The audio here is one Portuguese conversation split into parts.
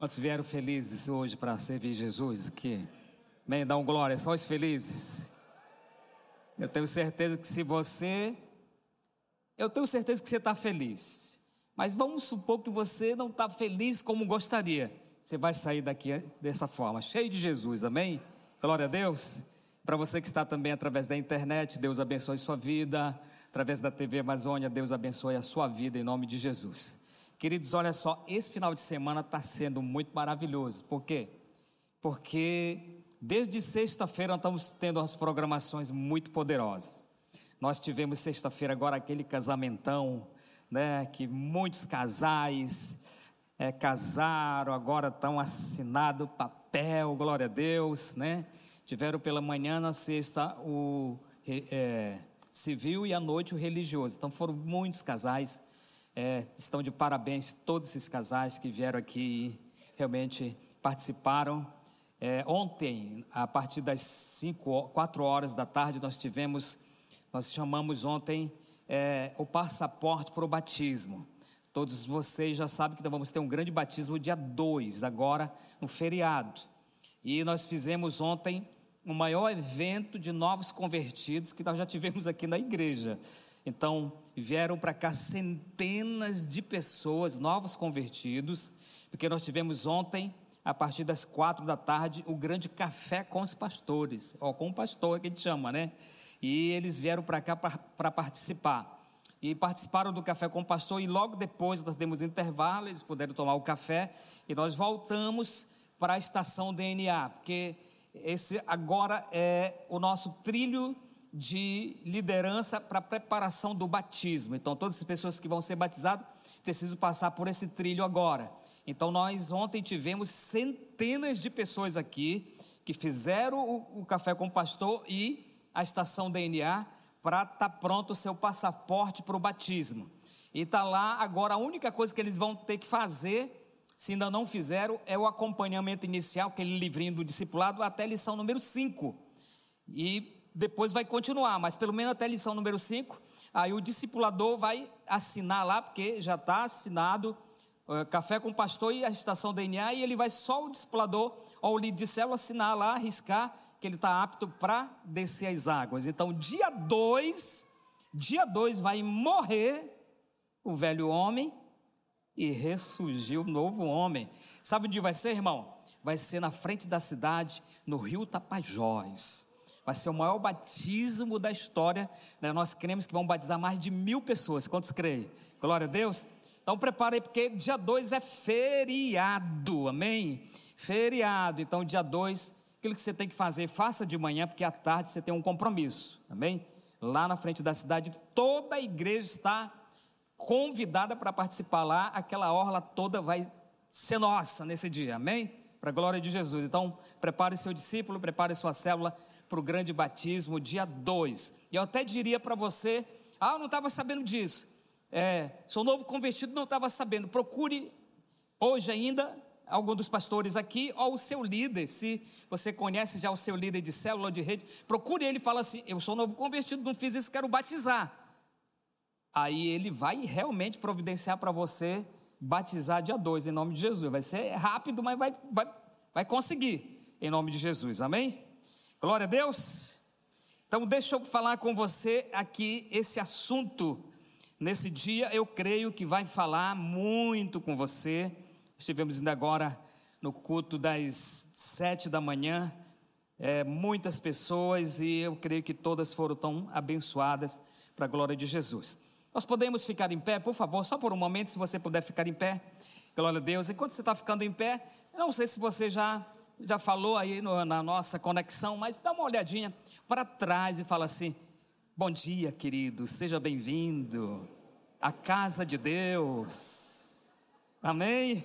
Quantos vieram felizes hoje para servir Jesus aqui? Amém? Dá um glória, só os felizes. Eu tenho certeza que se você. Eu tenho certeza que você está feliz. Mas vamos supor que você não está feliz como gostaria. Você vai sair daqui dessa forma, cheio de Jesus, amém? Glória a Deus. Para você que está também através da internet, Deus abençoe sua vida. Através da TV Amazônia, Deus abençoe a sua vida em nome de Jesus. Queridos, olha só, esse final de semana está sendo muito maravilhoso. Por quê? Porque desde sexta-feira estamos tendo umas programações muito poderosas. Nós tivemos sexta-feira agora aquele casamentão, né? Que muitos casais é, casaram, agora estão assinado papel, glória a Deus, né? Tiveram pela manhã, na sexta, o é, civil e à noite o religioso. Então foram muitos casais. É, estão de parabéns todos esses casais que vieram aqui e realmente participaram. É, ontem, a partir das 5, 4 horas da tarde, nós tivemos, nós chamamos ontem é, o passaporte para o batismo. Todos vocês já sabem que nós vamos ter um grande batismo dia 2, agora no feriado. E nós fizemos ontem o maior evento de novos convertidos que nós já tivemos aqui na igreja. Então, vieram para cá centenas de pessoas, novos convertidos, porque nós tivemos ontem, a partir das quatro da tarde, o grande café com os pastores, ou com o pastor que a gente chama, né? E eles vieram para cá para participar. E participaram do café com o pastor, e logo depois nós demos intervalo, eles puderam tomar o café, e nós voltamos para a estação DNA, porque esse agora é o nosso trilho de liderança para preparação do batismo. Então, todas as pessoas que vão ser batizadas precisam passar por esse trilho agora. Então, nós ontem tivemos centenas de pessoas aqui que fizeram o, o café com o pastor e a estação DNA para estar tá pronto o seu passaporte para o batismo. E está lá agora, a única coisa que eles vão ter que fazer se ainda não fizeram, é o acompanhamento inicial, aquele livrinho do discipulado, até a lição número 5. E depois vai continuar, mas pelo menos até a lição número 5. Aí o discipulador vai assinar lá, porque já está assinado uh, Café com o Pastor e a estação DNA, e ele vai só o discipulador ou o líder de célula assinar lá, arriscar que ele está apto para descer as águas. Então, dia 2, dia 2 vai morrer o velho homem e ressurgiu um novo homem. Sabe onde vai ser, irmão? Vai ser na frente da cidade, no rio Tapajós. Vai ser o maior batismo da história. Né? Nós cremos que vão batizar mais de mil pessoas. Quantos creem? Glória a Deus. Então prepare aí, porque dia 2 é feriado, amém? Feriado. Então, dia 2, aquilo que você tem que fazer, faça de manhã, porque à tarde você tem um compromisso, amém? Lá na frente da cidade, toda a igreja está convidada para participar lá, aquela orla toda vai ser nossa nesse dia, amém? Para a glória de Jesus. Então, prepare seu discípulo, prepare sua célula para o grande batismo, dia 2. E eu até diria para você: ah, eu não estava sabendo disso. É, sou novo convertido, não estava sabendo. Procure hoje ainda algum dos pastores aqui, ou o seu líder, se você conhece já o seu líder de célula ou de rede, procure ele e fala assim: Eu sou novo convertido, não fiz isso, quero batizar aí ele vai realmente providenciar para você batizar dia 2 em nome de Jesus. Vai ser rápido, mas vai, vai, vai conseguir em nome de Jesus. Amém? Glória a Deus. Então, deixa eu falar com você aqui esse assunto. Nesse dia, eu creio que vai falar muito com você. Estivemos ainda agora no culto das sete da manhã. É, muitas pessoas e eu creio que todas foram tão abençoadas para a glória de Jesus. Nós podemos ficar em pé, por favor, só por um momento, se você puder ficar em pé. Glória a Deus. Enquanto você está ficando em pé, não sei se você já, já falou aí no, na nossa conexão, mas dá uma olhadinha para trás e fala assim: Bom dia, querido, seja bem-vindo à casa de Deus. Amém?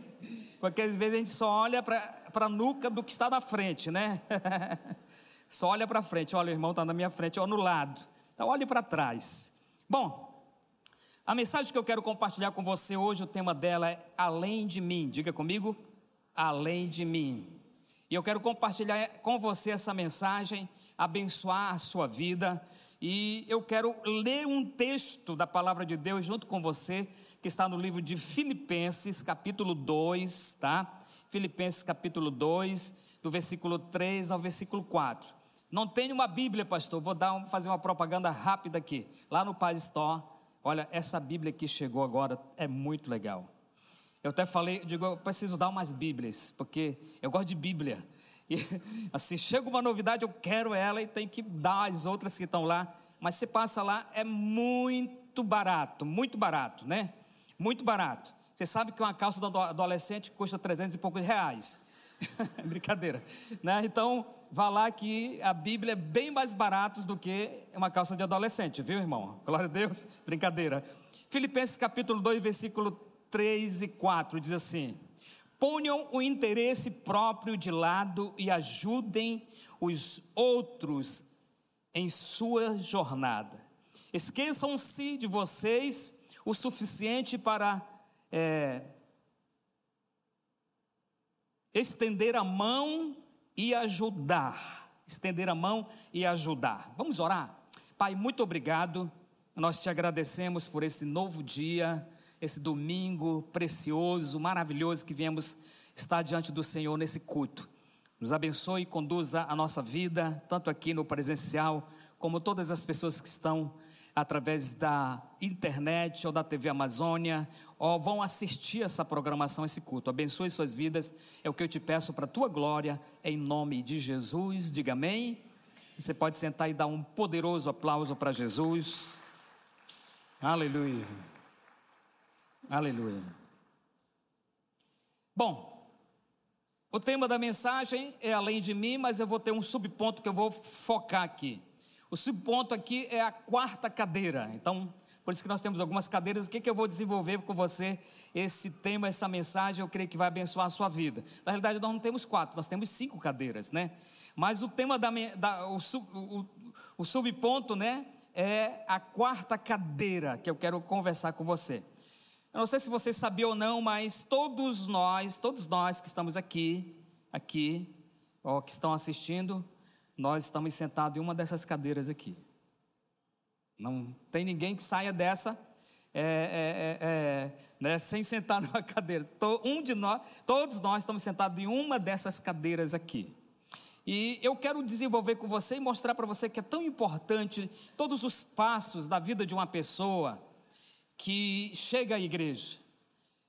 Porque às vezes a gente só olha para a nuca do que está na frente, né? só olha para frente, olha, o irmão está na minha frente, ou no lado. Então, olhe para trás. Bom, a mensagem que eu quero compartilhar com você hoje, o tema dela é Além de mim. Diga comigo, além de mim. E eu quero compartilhar com você essa mensagem, abençoar a sua vida. E eu quero ler um texto da palavra de Deus junto com você, que está no livro de Filipenses, capítulo 2, tá? Filipenses capítulo 2, do versículo 3 ao versículo 4. Não tenho uma Bíblia, pastor, vou dar um, fazer uma propaganda rápida aqui. Lá no Paz Store, olha, essa Bíblia que chegou agora é muito legal. Eu até falei, digo, eu preciso dar umas Bíblias, porque eu gosto de Bíblia. E assim, chega uma novidade, eu quero ela e tem que dar as outras que estão lá. Mas você passa lá, é muito barato, muito barato, né? Muito barato. Você sabe que uma calça do adolescente custa 300 e poucos reais. Brincadeira. Né? Então, vá lá que a Bíblia é bem mais barata do que uma calça de adolescente, viu, irmão? Glória a Deus. Brincadeira. Filipenses capítulo 2, versículo 3 e 4 diz assim: Ponham o interesse próprio de lado e ajudem os outros em sua jornada. Esqueçam-se de vocês o suficiente para é, estender a mão e ajudar. Estender a mão e ajudar. Vamos orar? Pai, muito obrigado. Nós te agradecemos por esse novo dia esse domingo precioso, maravilhoso que viemos estar diante do Senhor nesse culto. Nos abençoe e conduza a nossa vida, tanto aqui no presencial, como todas as pessoas que estão através da internet ou da TV Amazônia, ou vão assistir essa programação, esse culto. Abençoe suas vidas, é o que eu te peço para a tua glória, em nome de Jesus. Diga amém. Você pode sentar e dar um poderoso aplauso para Jesus. Aleluia. Aleluia. Bom, o tema da mensagem é além de mim, mas eu vou ter um subponto que eu vou focar aqui. O subponto aqui é a quarta cadeira. Então, por isso que nós temos algumas cadeiras. O que, que eu vou desenvolver com você? Esse tema, essa mensagem, eu creio que vai abençoar a sua vida. Na realidade, nós não temos quatro, nós temos cinco cadeiras, né? Mas o tema da, da o, o, o subponto, né? É a quarta cadeira que eu quero conversar com você. Eu não sei se você sabia ou não, mas todos nós, todos nós que estamos aqui, aqui, ou que estão assistindo, nós estamos sentados em uma dessas cadeiras aqui. Não tem ninguém que saia dessa é, é, é, é né, sem sentar numa cadeira. Um de nós, todos nós estamos sentados em uma dessas cadeiras aqui. E eu quero desenvolver com você e mostrar para você que é tão importante todos os passos da vida de uma pessoa que chega à igreja.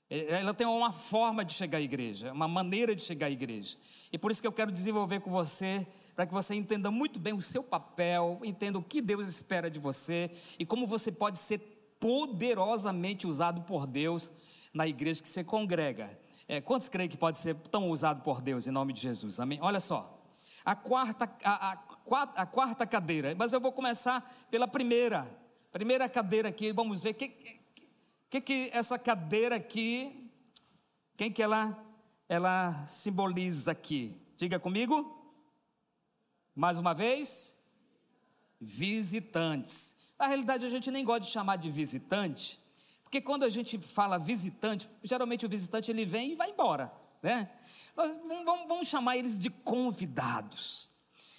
É, ela tem uma forma de chegar à igreja, uma maneira de chegar à igreja. E por isso que eu quero desenvolver com você, para que você entenda muito bem o seu papel, entenda o que Deus espera de você e como você pode ser poderosamente usado por Deus na igreja que você congrega. É, quantos creem que pode ser tão usado por Deus em nome de Jesus? Amém? Olha só. A quarta, a, a, a quarta cadeira, mas eu vou começar pela primeira. Primeira cadeira aqui, vamos ver o que, que, que essa cadeira aqui, quem que ela, ela simboliza aqui? Diga comigo. Mais uma vez. Visitantes. Na realidade, a gente nem gosta de chamar de visitante, porque quando a gente fala visitante, geralmente o visitante ele vem e vai embora, né? Vamos, vamos chamar eles de convidados.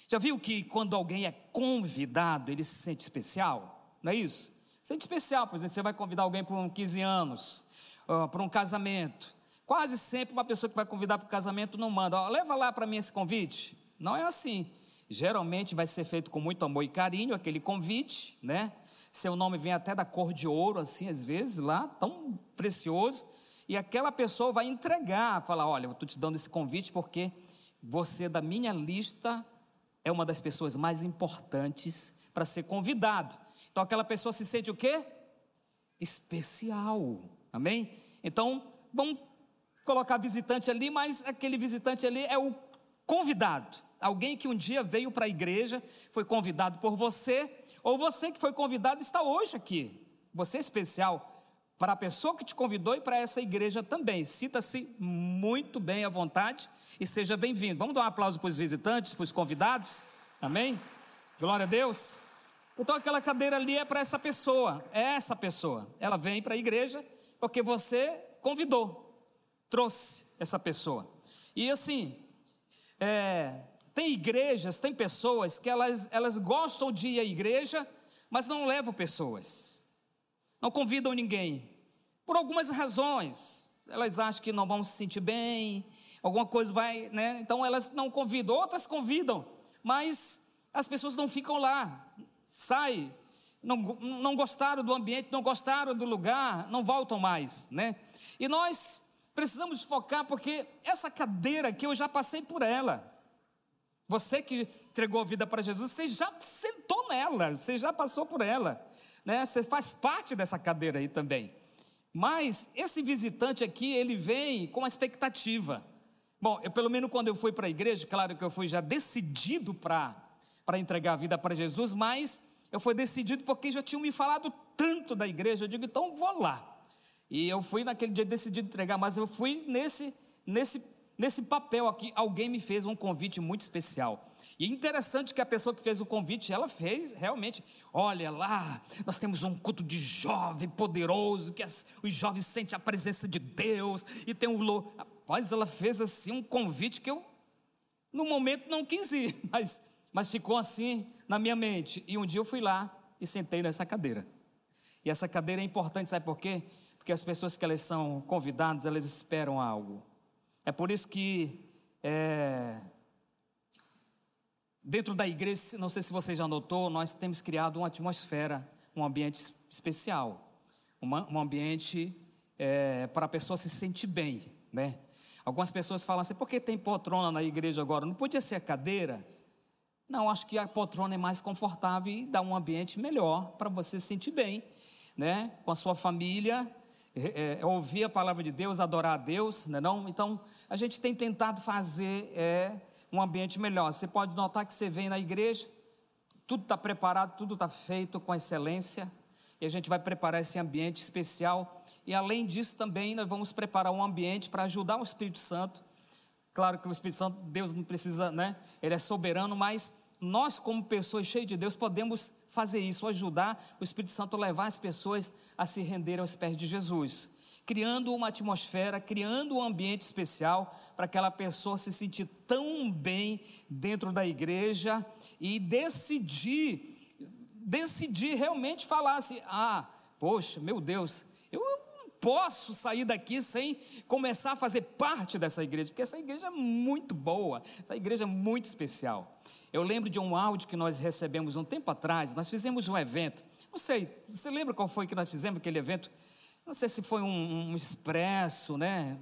Já viu que quando alguém é convidado, ele se sente especial? Não é isso? Sente especial, por exemplo, você vai convidar alguém para um 15 anos, uh, para um casamento. Quase sempre uma pessoa que vai convidar para o casamento não manda, ó, leva lá para mim esse convite. Não é assim. Geralmente vai ser feito com muito amor e carinho aquele convite, né? Seu nome vem até da cor de ouro, assim, às vezes, lá, tão precioso. E aquela pessoa vai entregar, falar: Olha, eu estou te dando esse convite porque você, da minha lista, é uma das pessoas mais importantes para ser convidado. Então aquela pessoa se sente o quê? Especial. Amém? Então, vamos colocar visitante ali, mas aquele visitante ali é o convidado. Alguém que um dia veio para a igreja, foi convidado por você, ou você que foi convidado está hoje aqui. Você é especial para a pessoa que te convidou e para essa igreja também. Cita-se muito bem à vontade e seja bem-vindo. Vamos dar um aplauso para os visitantes, para os convidados. Amém? Glória a Deus. Então aquela cadeira ali é para essa pessoa, é essa pessoa. Ela vem para a igreja porque você convidou, trouxe essa pessoa. E assim, é, tem igrejas, tem pessoas que elas, elas gostam de ir à igreja, mas não levam pessoas, não convidam ninguém, por algumas razões. Elas acham que não vão se sentir bem, alguma coisa vai, né? Então elas não convidam, outras convidam, mas as pessoas não ficam lá, sai, não, não gostaram do ambiente, não gostaram do lugar, não voltam mais, né? E nós precisamos focar porque essa cadeira aqui eu já passei por ela. Você que entregou a vida para Jesus, você já sentou nela, você já passou por ela, né? Você faz parte dessa cadeira aí também. Mas esse visitante aqui, ele vem com uma expectativa. Bom, eu, pelo menos quando eu fui para a igreja, claro que eu fui já decidido para entregar a vida para Jesus, mas eu fui decidido porque já tinham me falado tanto da igreja. Eu digo, então vou lá. E eu fui naquele dia decidido entregar, mas eu fui nesse, nesse, nesse papel aqui. Alguém me fez um convite muito especial. E é interessante que a pessoa que fez o convite, ela fez realmente. Olha lá, nós temos um culto de jovem poderoso, que as, os jovens sentem a presença de Deus, e tem um louvor. Rapaz, ela fez assim um convite que eu, no momento, não quis ir, mas, mas ficou assim na minha mente. E um dia eu fui lá e sentei nessa cadeira. E essa cadeira é importante, sabe por quê? Porque as pessoas que elas são convidadas, elas esperam algo. É por isso que é, Dentro da igreja, não sei se você já notou, nós temos criado uma atmosfera, um ambiente especial, uma, um ambiente é, para a pessoa se sentir bem, né? Algumas pessoas falam assim, por que tem poltrona na igreja agora? Não podia ser a cadeira? Não, acho que a poltrona é mais confortável e dá um ambiente melhor para você se sentir bem, né? Com a sua família, é, é, ouvir a palavra de Deus, adorar a Deus, né? Não? Então, a gente tem tentado fazer é, um ambiente melhor. Você pode notar que você vem na igreja, tudo está preparado, tudo está feito com excelência, e a gente vai preparar esse ambiente especial. E além disso, também nós vamos preparar um ambiente para ajudar o Espírito Santo. Claro que o Espírito Santo, Deus não precisa, né? Ele é soberano, mas nós, como pessoas cheias de Deus, podemos fazer isso, ajudar o Espírito Santo a levar as pessoas a se render aos pés de Jesus criando uma atmosfera, criando um ambiente especial para aquela pessoa se sentir tão bem dentro da igreja e decidir, decidir realmente falar assim: ah, poxa, meu Deus, eu não posso sair daqui sem começar a fazer parte dessa igreja, porque essa igreja é muito boa, essa igreja é muito especial. Eu lembro de um áudio que nós recebemos um tempo atrás, nós fizemos um evento. Não sei, você lembra qual foi que nós fizemos aquele evento? Não sei se foi um, um expresso, né?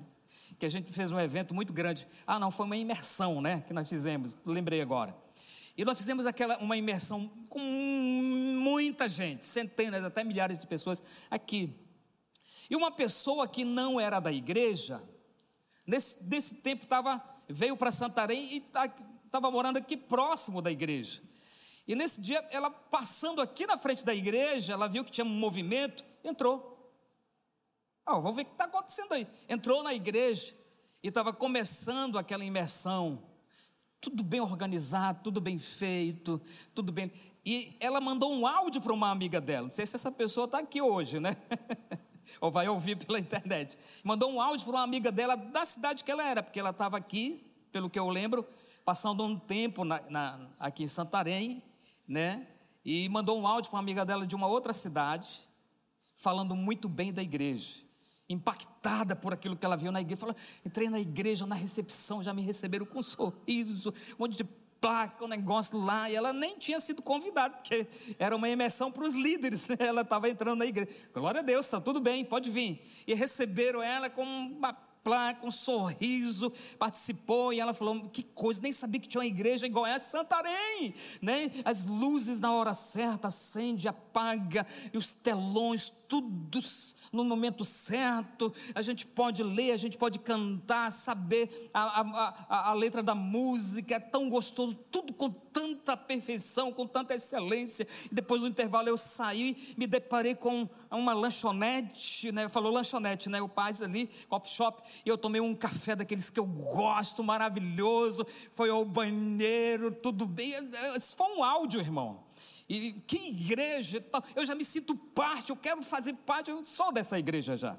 Que a gente fez um evento muito grande. Ah, não, foi uma imersão, né? Que nós fizemos, lembrei agora. E nós fizemos aquela, uma imersão com muita gente, centenas, até milhares de pessoas aqui. E uma pessoa que não era da igreja, nesse, nesse tempo tava, veio para Santarém e estava morando aqui próximo da igreja. E nesse dia, ela passando aqui na frente da igreja, ela viu que tinha um movimento, entrou. Oh, vamos ver o que está acontecendo aí. Entrou na igreja e estava começando aquela imersão. Tudo bem organizado, tudo bem feito, tudo bem. E ela mandou um áudio para uma amiga dela. Não sei se essa pessoa está aqui hoje, né? Ou vai ouvir pela internet. Mandou um áudio para uma amiga dela da cidade que ela era, porque ela estava aqui, pelo que eu lembro, passando um tempo na, na, aqui em Santarém, né? E mandou um áudio para uma amiga dela de uma outra cidade, falando muito bem da igreja impactada por aquilo que ela viu na igreja. Falou, entrei na igreja, na recepção, já me receberam com um sorriso, um monte de placa, um negócio lá, e ela nem tinha sido convidada, porque era uma imersão para os líderes, né? ela estava entrando na igreja. Glória a Deus, está tudo bem, pode vir. E receberam ela com uma placa, um sorriso, participou, e ela falou, que coisa, nem sabia que tinha uma igreja em Goiás, Santarém, né? As luzes na hora certa, acende, apaga, e os telões, tudo no momento certo, a gente pode ler, a gente pode cantar, saber a, a, a, a letra da música, é tão gostoso, tudo com tanta perfeição, com tanta excelência. E depois do intervalo eu saí, me deparei com uma lanchonete, né? Falou lanchonete, né? O Paz ali, coffee shop, e eu tomei um café daqueles que eu gosto, maravilhoso. Foi ao banheiro, tudo bem. Foi um áudio, irmão. E que igreja, eu já me sinto parte, eu quero fazer parte, eu sou dessa igreja já.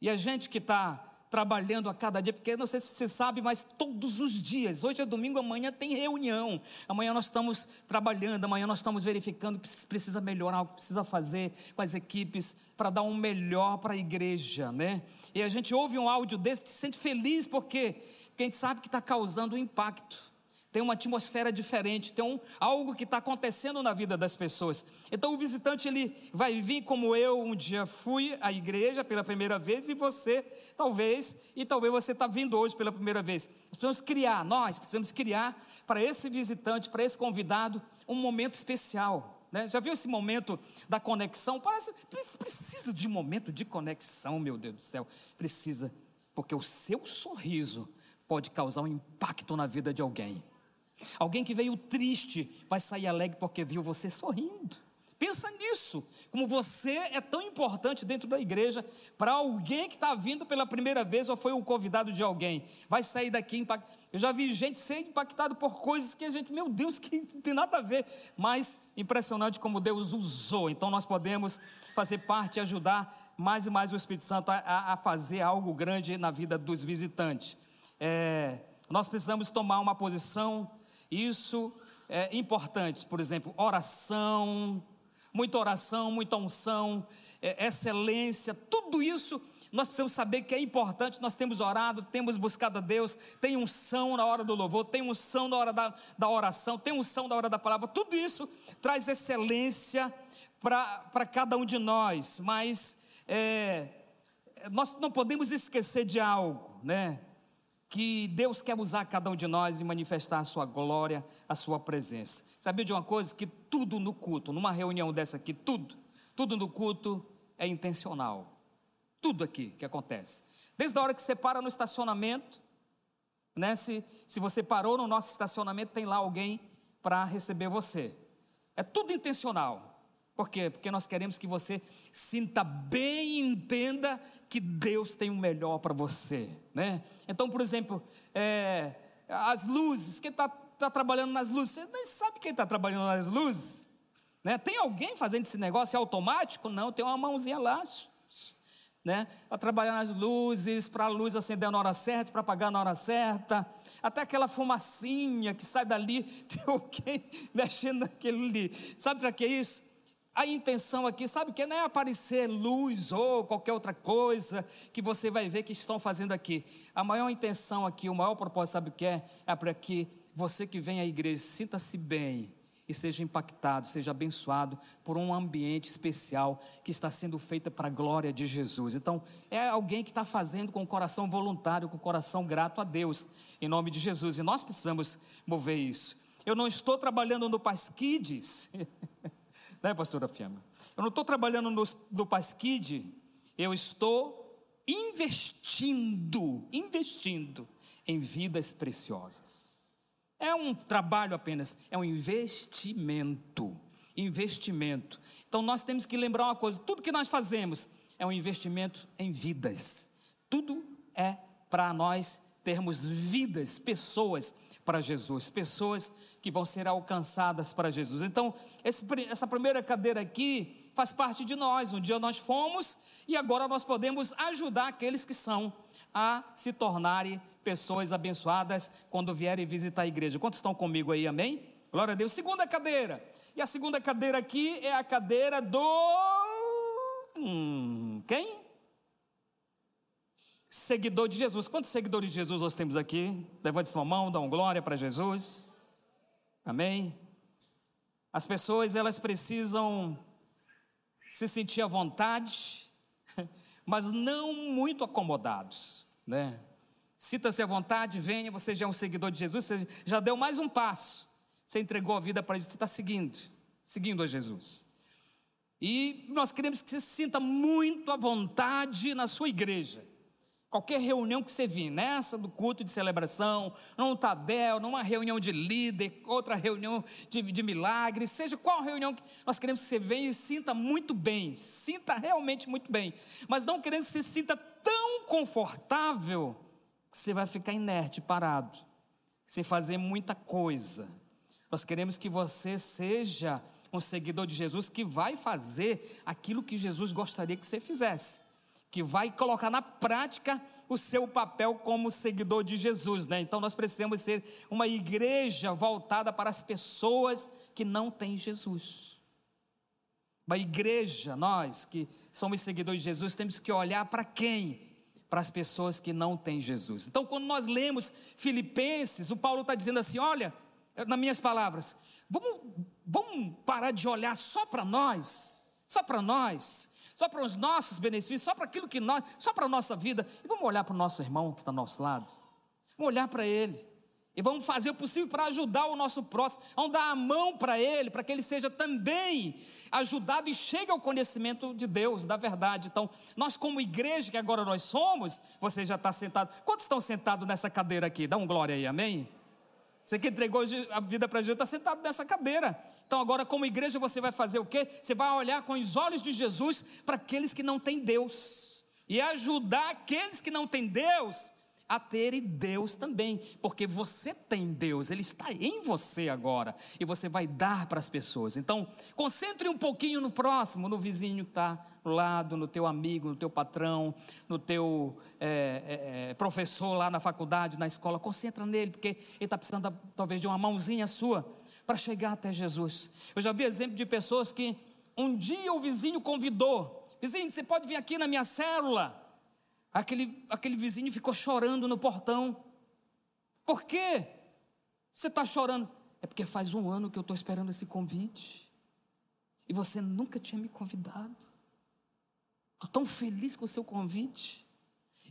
E a gente que está trabalhando a cada dia, porque não sei se você sabe, mas todos os dias, hoje é domingo, amanhã tem reunião, amanhã nós estamos trabalhando, amanhã nós estamos verificando o que precisa melhorar, o que precisa fazer com as equipes para dar um melhor para a igreja, né? E a gente ouve um áudio desse, se sente feliz, porque, porque a gente sabe que está causando um impacto tem uma atmosfera diferente, tem um, algo que está acontecendo na vida das pessoas. Então o visitante ele vai vir como eu um dia fui à igreja pela primeira vez e você talvez e talvez você está vindo hoje pela primeira vez. Nós precisamos criar, nós precisamos criar para esse visitante, para esse convidado um momento especial. Né? Já viu esse momento da conexão? Parece precisa de um momento de conexão, meu Deus do céu, precisa, porque o seu sorriso pode causar um impacto na vida de alguém. Alguém que veio triste vai sair alegre porque viu você sorrindo. Pensa nisso, como você é tão importante dentro da igreja para alguém que está vindo pela primeira vez ou foi o convidado de alguém. Vai sair daqui impactado. Eu já vi gente ser impactado por coisas que a gente, meu Deus, que não tem nada a ver, mas impressionante como Deus usou. Então nós podemos fazer parte e ajudar mais e mais o Espírito Santo a, a fazer algo grande na vida dos visitantes. É, nós precisamos tomar uma posição isso é importante, por exemplo, oração, muita oração, muita unção, é, excelência, tudo isso nós precisamos saber que é importante. Nós temos orado, temos buscado a Deus, tem unção na hora do louvor, tem unção na hora da, da oração, tem unção na hora da palavra. Tudo isso traz excelência para cada um de nós, mas é, nós não podemos esquecer de algo, né? Que Deus quer usar cada um de nós e manifestar a sua glória, a sua presença. Sabia de uma coisa? Que tudo no culto, numa reunião dessa aqui, tudo, tudo no culto é intencional. Tudo aqui que acontece. Desde a hora que você para no estacionamento, né? Se, se você parou no nosso estacionamento, tem lá alguém para receber você. É tudo intencional. Por quê? Porque nós queremos que você sinta bem e entenda que Deus tem o melhor para você, né? Então, por exemplo, é, as luzes, quem está tá trabalhando nas luzes, você nem sabe quem está trabalhando nas luzes, né? Tem alguém fazendo esse negócio é automático? Não, tem uma mãozinha lá, né? Para trabalhar nas luzes, para a luz acender na hora certa, para apagar na hora certa, até aquela fumacinha que sai dali, tem alguém mexendo naquele ali. Sabe para que isso? A intenção aqui, sabe que não é aparecer luz ou qualquer outra coisa que você vai ver que estão fazendo aqui. A maior intenção aqui, o maior propósito, sabe o que é? É para que você que vem à igreja sinta-se bem e seja impactado, seja abençoado por um ambiente especial que está sendo feito para a glória de Jesus. Então, é alguém que está fazendo com o coração voluntário, com o coração grato a Deus, em nome de Jesus. E nós precisamos mover isso. Eu não estou trabalhando no Paz Kids. né, pastora Fiamma? Eu não estou trabalhando no, no Pasquid, eu estou investindo, investindo em vidas preciosas. É um trabalho apenas, é um investimento. Investimento. Então nós temos que lembrar uma coisa: tudo que nós fazemos é um investimento em vidas. Tudo é para nós termos vidas, pessoas para Jesus, pessoas que vão ser alcançadas para Jesus. Então, esse, essa primeira cadeira aqui faz parte de nós. Um dia nós fomos e agora nós podemos ajudar aqueles que são a se tornarem pessoas abençoadas quando vierem visitar a igreja. Quantos estão comigo aí, amém? Glória a Deus. Segunda cadeira. E a segunda cadeira aqui é a cadeira do. Hum, quem? Seguidor de Jesus. Quantos seguidores de Jesus nós temos aqui? Levante sua mão, dá um glória para Jesus. Amém? As pessoas elas precisam se sentir à vontade, mas não muito acomodados, né? Sinta-se à vontade, venha, você já é um seguidor de Jesus, você já deu mais um passo. Você entregou a vida para Jesus, você está seguindo, seguindo a Jesus. E nós queremos que você se sinta muito à vontade na sua igreja. Qualquer reunião que você vir, nessa do culto de celebração, num Tadel, numa reunião de líder, outra reunião de, de milagres, seja qual reunião que nós queremos que você venha e sinta muito bem, sinta realmente muito bem, mas não queremos que você sinta tão confortável que você vai ficar inerte, parado, sem fazer muita coisa. Nós queremos que você seja um seguidor de Jesus que vai fazer aquilo que Jesus gostaria que você fizesse que vai colocar na prática o seu papel como seguidor de Jesus, né? Então nós precisamos ser uma igreja voltada para as pessoas que não têm Jesus. Uma igreja, nós que somos seguidores de Jesus, temos que olhar para quem? Para as pessoas que não têm Jesus. Então, quando nós lemos Filipenses, o Paulo está dizendo assim: olha, nas minhas palavras, vamos, vamos parar de olhar só para nós, só para nós, só para os nossos benefícios, só para aquilo que nós, só para a nossa vida, e vamos olhar para o nosso irmão que está ao nosso lado, vamos olhar para ele, e vamos fazer o possível para ajudar o nosso próximo, vamos dar a mão para ele, para que ele seja também ajudado e chegue ao conhecimento de Deus, da verdade. Então, nós, como igreja que agora nós somos, você já está sentado. Quantos estão sentados nessa cadeira aqui? Dá um glória aí, amém? Você que entregou a vida para Jesus está sentado nessa cadeira. Então, agora, como igreja, você vai fazer o quê? Você vai olhar com os olhos de Jesus para aqueles que não têm Deus e ajudar aqueles que não têm Deus a terem Deus também, porque você tem Deus, Ele está em você agora, e você vai dar para as pessoas. Então, concentre um pouquinho no próximo, no vizinho que está lado, no teu amigo, no teu patrão, no teu é, é, professor lá na faculdade, na escola, concentra nele, porque ele está precisando talvez de uma mãozinha sua para chegar até Jesus. Eu já vi exemplo de pessoas que um dia o vizinho convidou, vizinho, você pode vir aqui na minha célula, Aquele, aquele vizinho ficou chorando no portão. Por quê? Você está chorando? É porque faz um ano que eu estou esperando esse convite. E você nunca tinha me convidado. Estou tão feliz com o seu convite.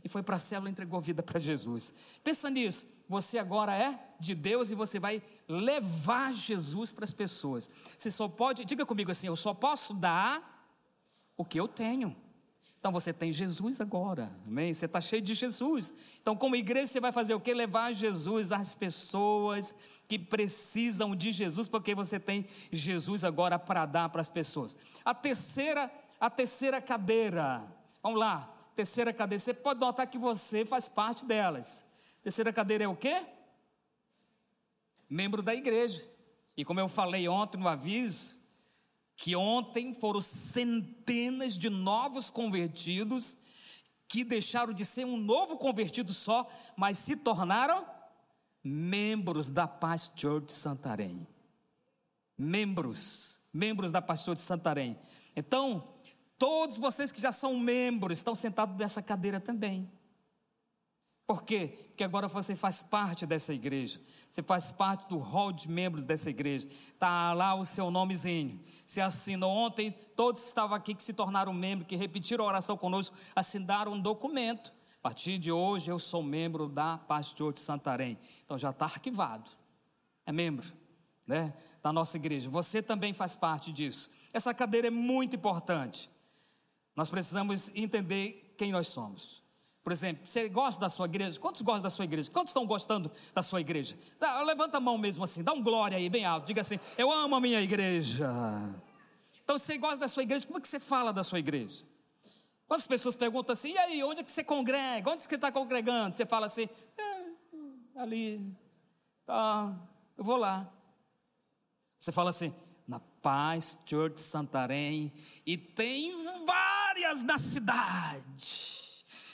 E foi para a célula e entregou a vida para Jesus. Pensa nisso. Você agora é de Deus e você vai levar Jesus para as pessoas. Você só pode, diga comigo assim: eu só posso dar o que eu tenho. Então você tem Jesus agora, amém? Você está cheio de Jesus. Então, como igreja, você vai fazer o que? Levar Jesus às pessoas que precisam de Jesus, porque você tem Jesus agora para dar para as pessoas. A terceira, a terceira cadeira, vamos lá, terceira cadeira, você pode notar que você faz parte delas. Terceira cadeira é o quê? Membro da igreja. E como eu falei ontem no aviso, que ontem foram centenas de novos convertidos que deixaram de ser um novo convertido só, mas se tornaram membros da Church de Santarém. Membros, membros da Church de Santarém. Então, todos vocês que já são membros estão sentados nessa cadeira também. Por quê? Porque agora você faz parte dessa igreja. Você faz parte do hall de membros dessa igreja. Está lá o seu nomezinho. Você assinou ontem, todos que estavam aqui, que se tornaram membros, que repetiram a oração conosco, assinaram um documento. A partir de hoje eu sou membro da Pastor de Santarém. Então já está arquivado. É membro né, da nossa igreja. Você também faz parte disso. Essa cadeira é muito importante. Nós precisamos entender quem nós somos. Por exemplo, você gosta da sua igreja? Quantos gostam da sua igreja? Quantos estão gostando da sua igreja? Dá, levanta a mão mesmo assim, dá um glória aí, bem alto. Diga assim: Eu amo a minha igreja. Então, você gosta da sua igreja, como é que você fala da sua igreja? Quantas pessoas perguntam assim: E aí, onde é que você congrega? Onde é que você está congregando? Você fala assim: é, Ali, tá, eu vou lá. Você fala assim: Na Paz Church Santarém, e tem várias na cidade.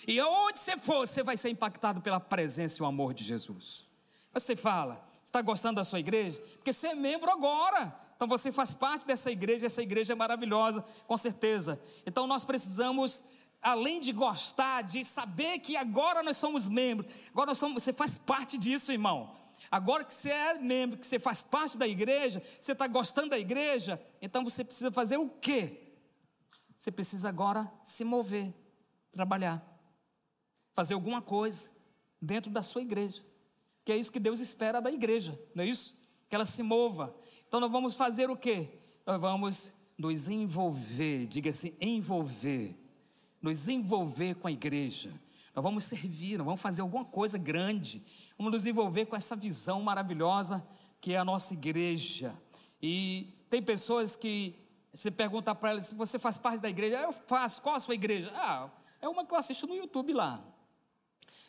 E aonde você for, você vai ser impactado pela presença e o amor de Jesus. Você fala, está gostando da sua igreja? Porque você é membro agora. Então você faz parte dessa igreja, essa igreja é maravilhosa, com certeza. Então nós precisamos, além de gostar, de saber que agora nós somos membros, agora somos, você faz parte disso, irmão. Agora que você é membro, que você faz parte da igreja, você está gostando da igreja, então você precisa fazer o quê? Você precisa agora se mover, trabalhar fazer alguma coisa dentro da sua igreja. Que é isso que Deus espera da igreja, não é isso? Que ela se mova. Então nós vamos fazer o quê? Nós vamos nos envolver, diga-se envolver, nos envolver com a igreja. Nós vamos servir, nós vamos fazer alguma coisa grande. Vamos nos envolver com essa visão maravilhosa que é a nossa igreja. E tem pessoas que você pergunta para elas se você faz parte da igreja, eu faço, qual a sua igreja? Ah, é uma que eu assisto no YouTube lá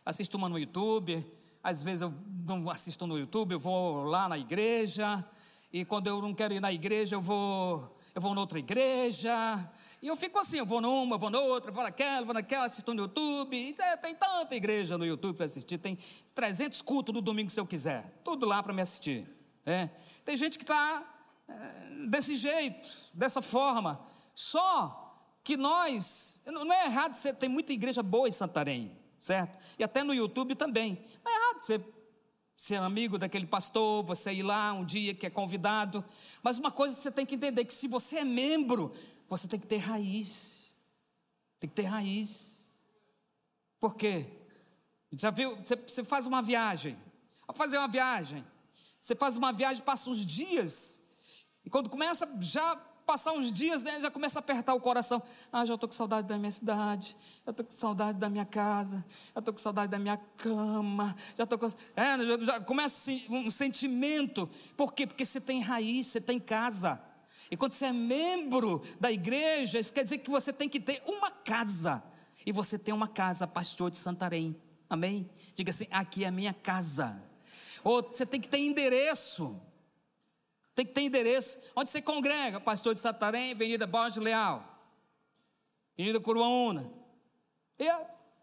assisto uma no YouTube, às vezes eu não assisto no YouTube, eu vou lá na igreja, e quando eu não quero ir na igreja, eu vou, eu vou noutra igreja, E eu fico assim, eu vou numa, vou noutra, vou naquela, vou naquela, assisto no YouTube. E tem tanta igreja no YouTube para assistir, tem 300 cultos no domingo se eu quiser. Tudo lá para me assistir. É. Tem gente que está desse jeito, dessa forma. Só que nós, não é errado, você tem muita igreja boa em Santarém, certo? E até no YouTube também. Não é errado você ser amigo daquele pastor, você ir lá um dia que é convidado. Mas uma coisa que você tem que entender: que se você é membro, você tem que ter raiz. Tem que ter raiz. Por quê? Já viu? Você, você faz uma viagem. Ao fazer uma viagem, você faz uma viagem, passa uns dias, e quando começa já passar uns dias, né, já começa a apertar o coração. Ah, já estou com saudade da minha cidade, já estou com saudade da minha casa, já estou com saudade da minha cama, já estou com. É, já, já começa um sentimento. Por quê? Porque você tem raiz, você tem casa. E quando você é membro da igreja, isso quer dizer que você tem que ter uma casa. E você tem uma casa, pastor de Santarém. Amém? Diga assim: aqui é a minha casa. Ou você tem que ter endereço. Tem que ter endereço. Onde você congrega? Pastor de Santarém, Avenida Borges Leal, Avenida Curuaúna. E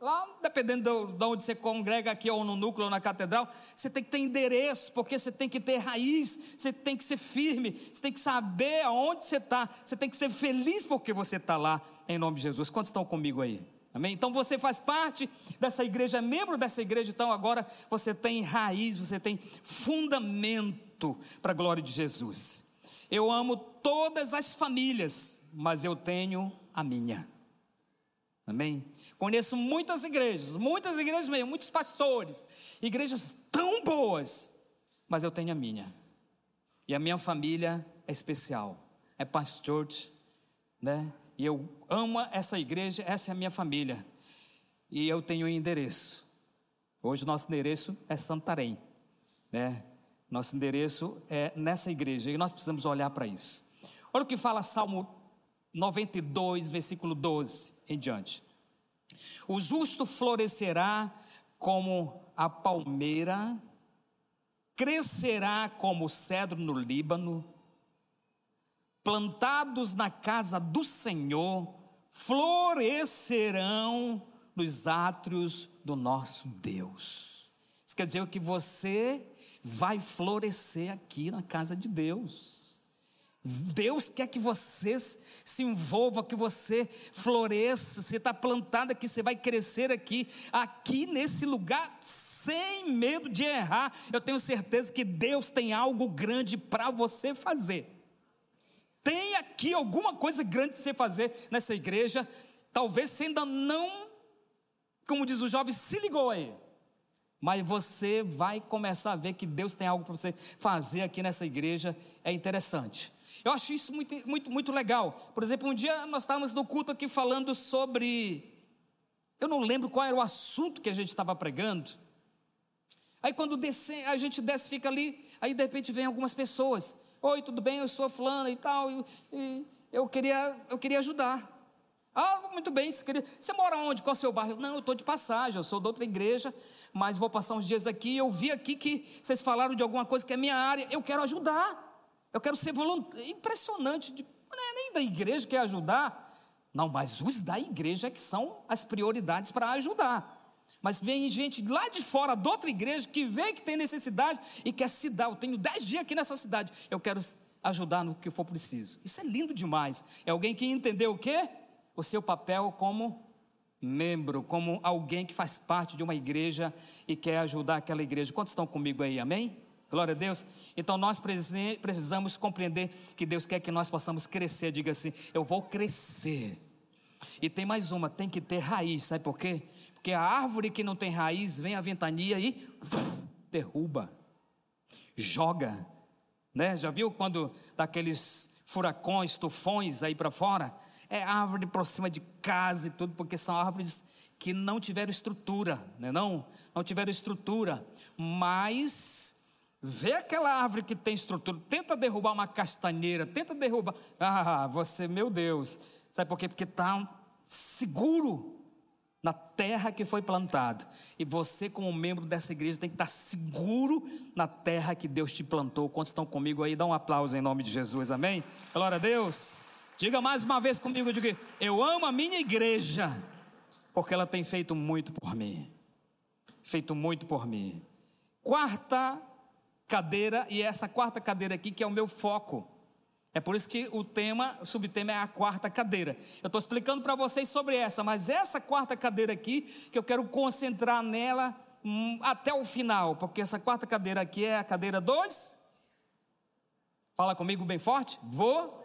lá, dependendo de onde você congrega, aqui ou no núcleo ou na catedral, você tem que ter endereço, porque você tem que ter raiz, você tem que ser firme, você tem que saber aonde você está, você tem que ser feliz porque você está lá, em nome de Jesus. Quantos estão comigo aí? Amém? Então você faz parte dessa igreja, é membro dessa igreja, então agora você tem raiz, você tem fundamento para a glória de Jesus. Eu amo todas as famílias, mas eu tenho a minha. Amém? Conheço muitas igrejas, muitas igrejas mesmo, muitos pastores, igrejas tão boas, mas eu tenho a minha. E a minha família é especial. É pastor, né? E eu amo essa igreja, essa é a minha família. E eu tenho um endereço. Hoje o nosso endereço é Santarém, né? Nosso endereço é nessa igreja e nós precisamos olhar para isso. Olha o que fala Salmo 92, versículo 12 em diante. O justo florescerá como a palmeira, crescerá como o cedro no Líbano, plantados na casa do Senhor, florescerão nos átrios do nosso Deus. Isso quer dizer que você vai florescer aqui na casa de Deus. Deus quer que você se envolva, que você floresça. Você está plantado aqui, você vai crescer aqui, aqui nesse lugar, sem medo de errar. Eu tenho certeza que Deus tem algo grande para você fazer. Tem aqui alguma coisa grande para você fazer nessa igreja. Talvez você ainda não, como diz o jovem, se ligou aí mas você vai começar a ver que Deus tem algo para você fazer aqui nessa igreja, é interessante. Eu acho isso muito, muito, muito legal. Por exemplo, um dia nós estávamos no culto aqui falando sobre. Eu não lembro qual era o assunto que a gente estava pregando. Aí quando desce, a gente desce, fica ali, aí de repente vem algumas pessoas. Oi, tudo bem? Eu sou fulano e tal. E, e eu, queria, eu queria ajudar. Ah, muito bem. Você, mora onde? Qual é o seu bairro? Não, eu estou de passagem, eu sou de outra igreja mas vou passar uns dias aqui. Eu vi aqui que vocês falaram de alguma coisa que é minha área. Eu quero ajudar. Eu quero ser voluntário. Impressionante. De, não é nem da igreja que é ajudar. Não, mas os da igreja é que são as prioridades para ajudar. Mas vem gente lá de fora, de outra igreja, que vê que tem necessidade e quer se dar. Eu tenho dez dias aqui nessa cidade. Eu quero ajudar no que for preciso. Isso é lindo demais. É alguém que entendeu o quê? O seu papel como membro, como alguém que faz parte de uma igreja e quer ajudar aquela igreja. Quantos estão comigo aí? Amém? Glória a Deus. Então nós precisamos compreender que Deus quer que nós possamos crescer. Diga assim: eu vou crescer. E tem mais uma, tem que ter raiz. Sabe por quê? Porque a árvore que não tem raiz vem a ventania e derruba, joga. Né? Já viu quando daqueles furacões, tufões aí para fora? É árvore por cima de casa e tudo, porque são árvores que não tiveram estrutura, né? não, não tiveram estrutura, mas vê aquela árvore que tem estrutura, tenta derrubar uma castanheira, tenta derrubar, ah, você, meu Deus, sabe por quê? Porque está seguro na terra que foi plantado, e você como membro dessa igreja tem que estar seguro na terra que Deus te plantou, quantos estão comigo aí, dá um aplauso em nome de Jesus, amém? Glória a Deus. Diga mais uma vez comigo, diga, eu amo a minha igreja, porque ela tem feito muito por mim. Feito muito por mim. Quarta cadeira, e essa quarta cadeira aqui que é o meu foco. É por isso que o tema, o subtema é a quarta cadeira. Eu estou explicando para vocês sobre essa, mas essa quarta cadeira aqui, que eu quero concentrar nela hum, até o final, porque essa quarta cadeira aqui é a cadeira dos. Fala comigo bem forte. Vou.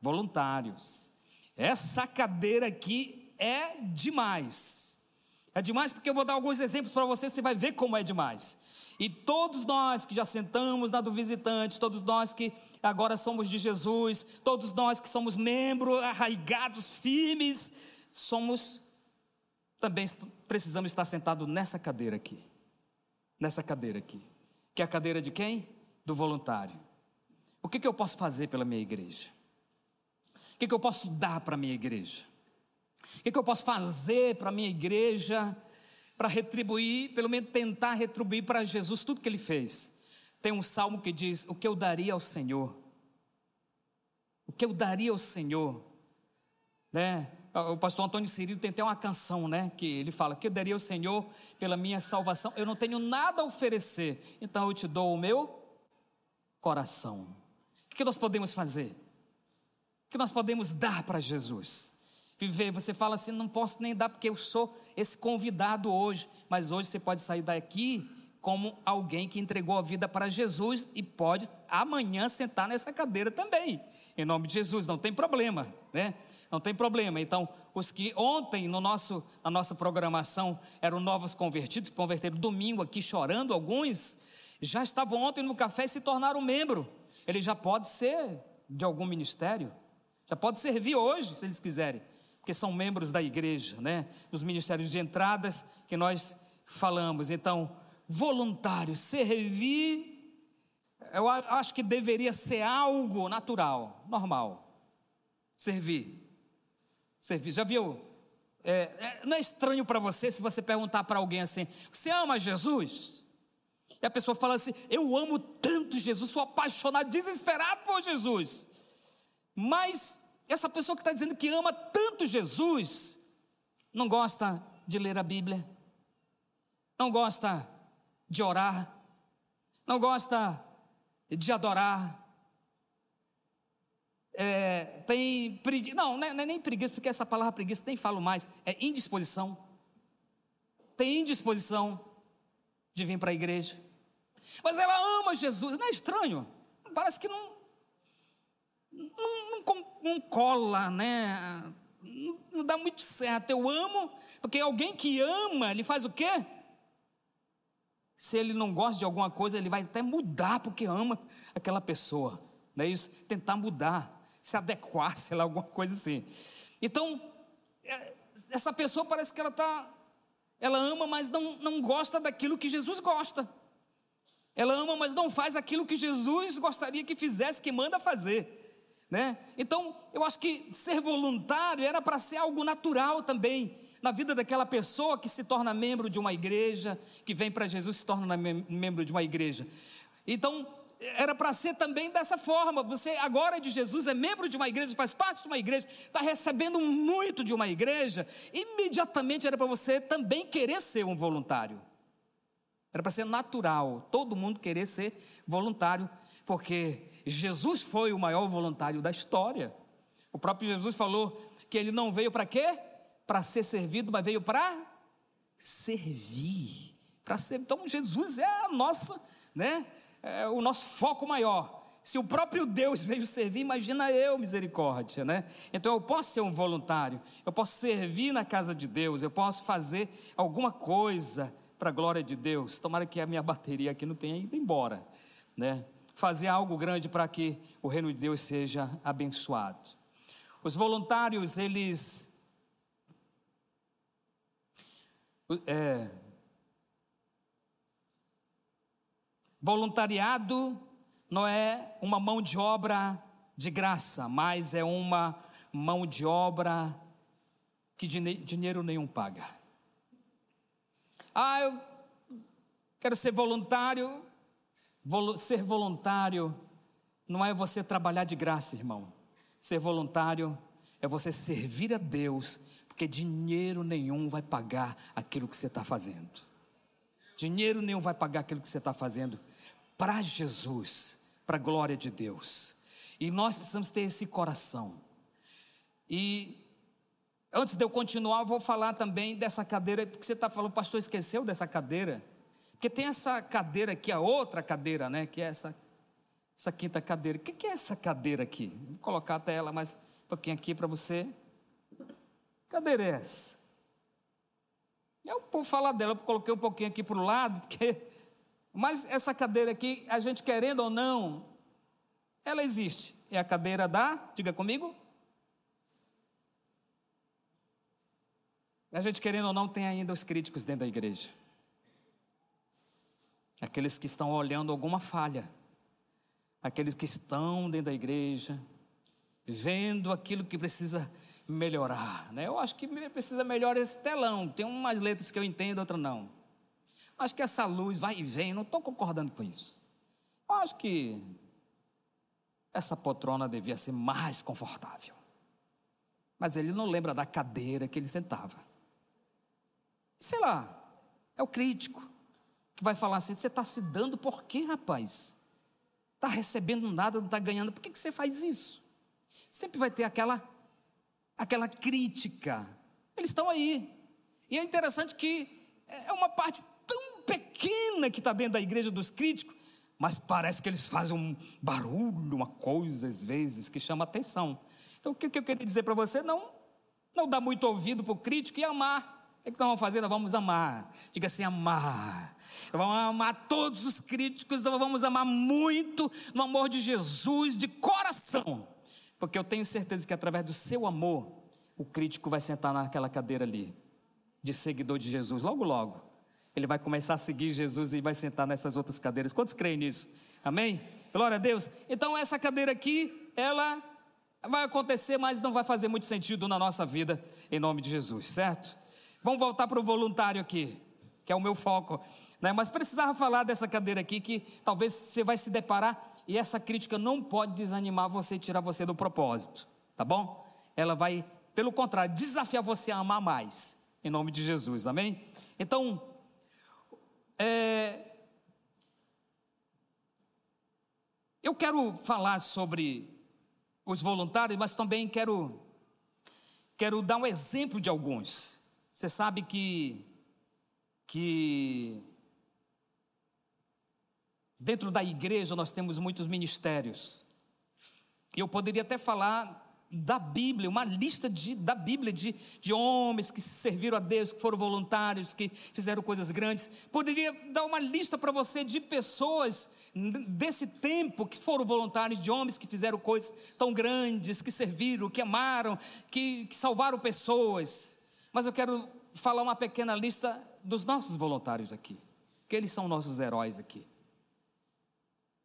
Voluntários. Essa cadeira aqui é demais. É demais porque eu vou dar alguns exemplos para você, você vai ver como é demais. E todos nós que já sentamos na do visitante, todos nós que agora somos de Jesus, todos nós que somos membros arraigados, firmes, somos também precisamos estar sentados nessa cadeira aqui. Nessa cadeira aqui. Que é a cadeira de quem? Do voluntário. O que, que eu posso fazer pela minha igreja? Que, que eu posso dar para a minha igreja? O que, que eu posso fazer para a minha igreja? para retribuir, pelo menos tentar retribuir para Jesus tudo que ele fez. Tem um salmo que diz: O que eu daria ao Senhor? O que eu daria ao Senhor? Né? O pastor Antônio Cirilo tem até uma canção, né? Que ele fala: Que eu daria ao Senhor pela minha salvação? Eu não tenho nada a oferecer, então eu te dou o meu coração. O que nós podemos fazer? Que nós podemos dar para Jesus? viver. Você fala assim: não posso nem dar porque eu sou esse convidado hoje. Mas hoje você pode sair daqui como alguém que entregou a vida para Jesus e pode amanhã sentar nessa cadeira também. Em nome de Jesus, não tem problema, né? Não tem problema. Então, os que ontem no nosso, na nossa programação eram novos convertidos, converteram domingo aqui chorando, alguns já estavam ontem no café e se tornaram membro. Ele já pode ser de algum ministério, já pode servir hoje, se eles quiserem porque são membros da igreja, né? Nos ministérios de entradas que nós falamos. Então, voluntário, servir, eu acho que deveria ser algo natural, normal. Servir. Servir. Já viu? É, é, não é estranho para você se você perguntar para alguém assim: Você ama Jesus? E a pessoa fala assim: Eu amo tanto Jesus, sou apaixonado, desesperado por Jesus. Mas essa pessoa que está dizendo que ama tanto Jesus, não gosta de ler a Bíblia, não gosta de orar, não gosta de adorar, é, tem preguiça, não, não é, não é nem preguiça, porque essa palavra preguiça nem falo mais, é indisposição, tem indisposição de vir para a igreja, mas ela ama Jesus, não é estranho, parece que não, não, não, cola, né? Não, não dá muito certo. Eu amo, porque alguém que ama, ele faz o quê? Se ele não gosta de alguma coisa, ele vai até mudar porque ama aquela pessoa. Não é isso? Tentar mudar, se adequar, sei lá, alguma coisa assim. Então, é, essa pessoa parece que ela está. Ela ama, mas não, não gosta daquilo que Jesus gosta. Ela ama, mas não faz aquilo que Jesus gostaria que fizesse, que manda fazer. Né? Então, eu acho que ser voluntário era para ser algo natural também na vida daquela pessoa que se torna membro de uma igreja, que vem para Jesus se torna membro de uma igreja. Então, era para ser também dessa forma. Você agora é de Jesus, é membro de uma igreja, faz parte de uma igreja, está recebendo muito de uma igreja, imediatamente era para você também querer ser um voluntário. Era para ser natural, todo mundo querer ser voluntário, porque Jesus foi o maior voluntário da história. O próprio Jesus falou que ele não veio para quê? Para ser servido, mas veio para servir. Para ser. Então Jesus é a nossa, né? É o nosso foco maior. Se o próprio Deus veio servir, imagina eu, misericórdia, né? Então eu posso ser um voluntário, eu posso servir na casa de Deus, eu posso fazer alguma coisa para a glória de Deus. Tomara que a minha bateria aqui não tenha ido embora, né? Fazer algo grande para que o reino de Deus seja abençoado. Os voluntários, eles. É, voluntariado não é uma mão de obra de graça, mas é uma mão de obra que dinheiro nenhum paga. Ah, eu quero ser voluntário, Ser voluntário não é você trabalhar de graça, irmão. Ser voluntário é você servir a Deus, porque dinheiro nenhum vai pagar aquilo que você está fazendo. Dinheiro nenhum vai pagar aquilo que você está fazendo para Jesus, para a glória de Deus. E nós precisamos ter esse coração. E antes de eu continuar, eu vou falar também dessa cadeira, porque você está falando, pastor, esqueceu dessa cadeira? Porque tem essa cadeira aqui, a outra cadeira, né? Que é essa, essa quinta cadeira. O que é essa cadeira aqui? Vou colocar até ela mais um pouquinho aqui para você. Cadeira é essa? Eu vou falar dela, eu coloquei um pouquinho aqui para o lado, porque. Mas essa cadeira aqui, a gente querendo ou não, ela existe. É a cadeira da, diga comigo. A gente querendo ou não, tem ainda os críticos dentro da igreja aqueles que estão olhando alguma falha, aqueles que estão dentro da igreja, vendo aquilo que precisa melhorar. Né? Eu acho que precisa melhorar esse telão. Tem umas letras que eu entendo, outras não. Acho que essa luz vai e vem, não estou concordando com isso. Eu acho que essa poltrona devia ser mais confortável. Mas ele não lembra da cadeira que ele sentava. Sei lá, é o crítico que vai falar assim: você está se dando por quê, rapaz? Está recebendo nada, não está ganhando, por que, que você faz isso? Sempre vai ter aquela, aquela crítica. Eles estão aí. E é interessante que é uma parte tão pequena que está dentro da igreja dos críticos, mas parece que eles fazem um barulho, uma coisa às vezes que chama atenção. Então o que eu queria dizer para você? Não, não dá muito ouvido para o crítico e amar. O que nós vamos fazer? Nós vamos amar. Diga assim: amar. Vamos amar todos os críticos, nós vamos amar muito no amor de Jesus, de coração. Porque eu tenho certeza que através do seu amor, o crítico vai sentar naquela cadeira ali, de seguidor de Jesus, logo, logo. Ele vai começar a seguir Jesus e vai sentar nessas outras cadeiras. Quantos creem nisso? Amém? Glória a Deus. Então, essa cadeira aqui, ela vai acontecer, mas não vai fazer muito sentido na nossa vida, em nome de Jesus, certo? Vamos voltar para o voluntário aqui, que é o meu foco. Né? Mas precisava falar dessa cadeira aqui, que talvez você vai se deparar, e essa crítica não pode desanimar você e tirar você do propósito, tá bom? Ela vai, pelo contrário, desafiar você a amar mais, em nome de Jesus, amém? Então, é, eu quero falar sobre os voluntários, mas também quero, quero dar um exemplo de alguns. Você sabe que, que dentro da igreja nós temos muitos ministérios. E eu poderia até falar da Bíblia, uma lista de, da Bíblia de, de homens que serviram a Deus, que foram voluntários, que fizeram coisas grandes. Poderia dar uma lista para você de pessoas desse tempo que foram voluntários, de homens que fizeram coisas tão grandes, que serviram, que amaram, que, que salvaram pessoas. Mas eu quero falar uma pequena lista dos nossos voluntários aqui, que eles são nossos heróis aqui.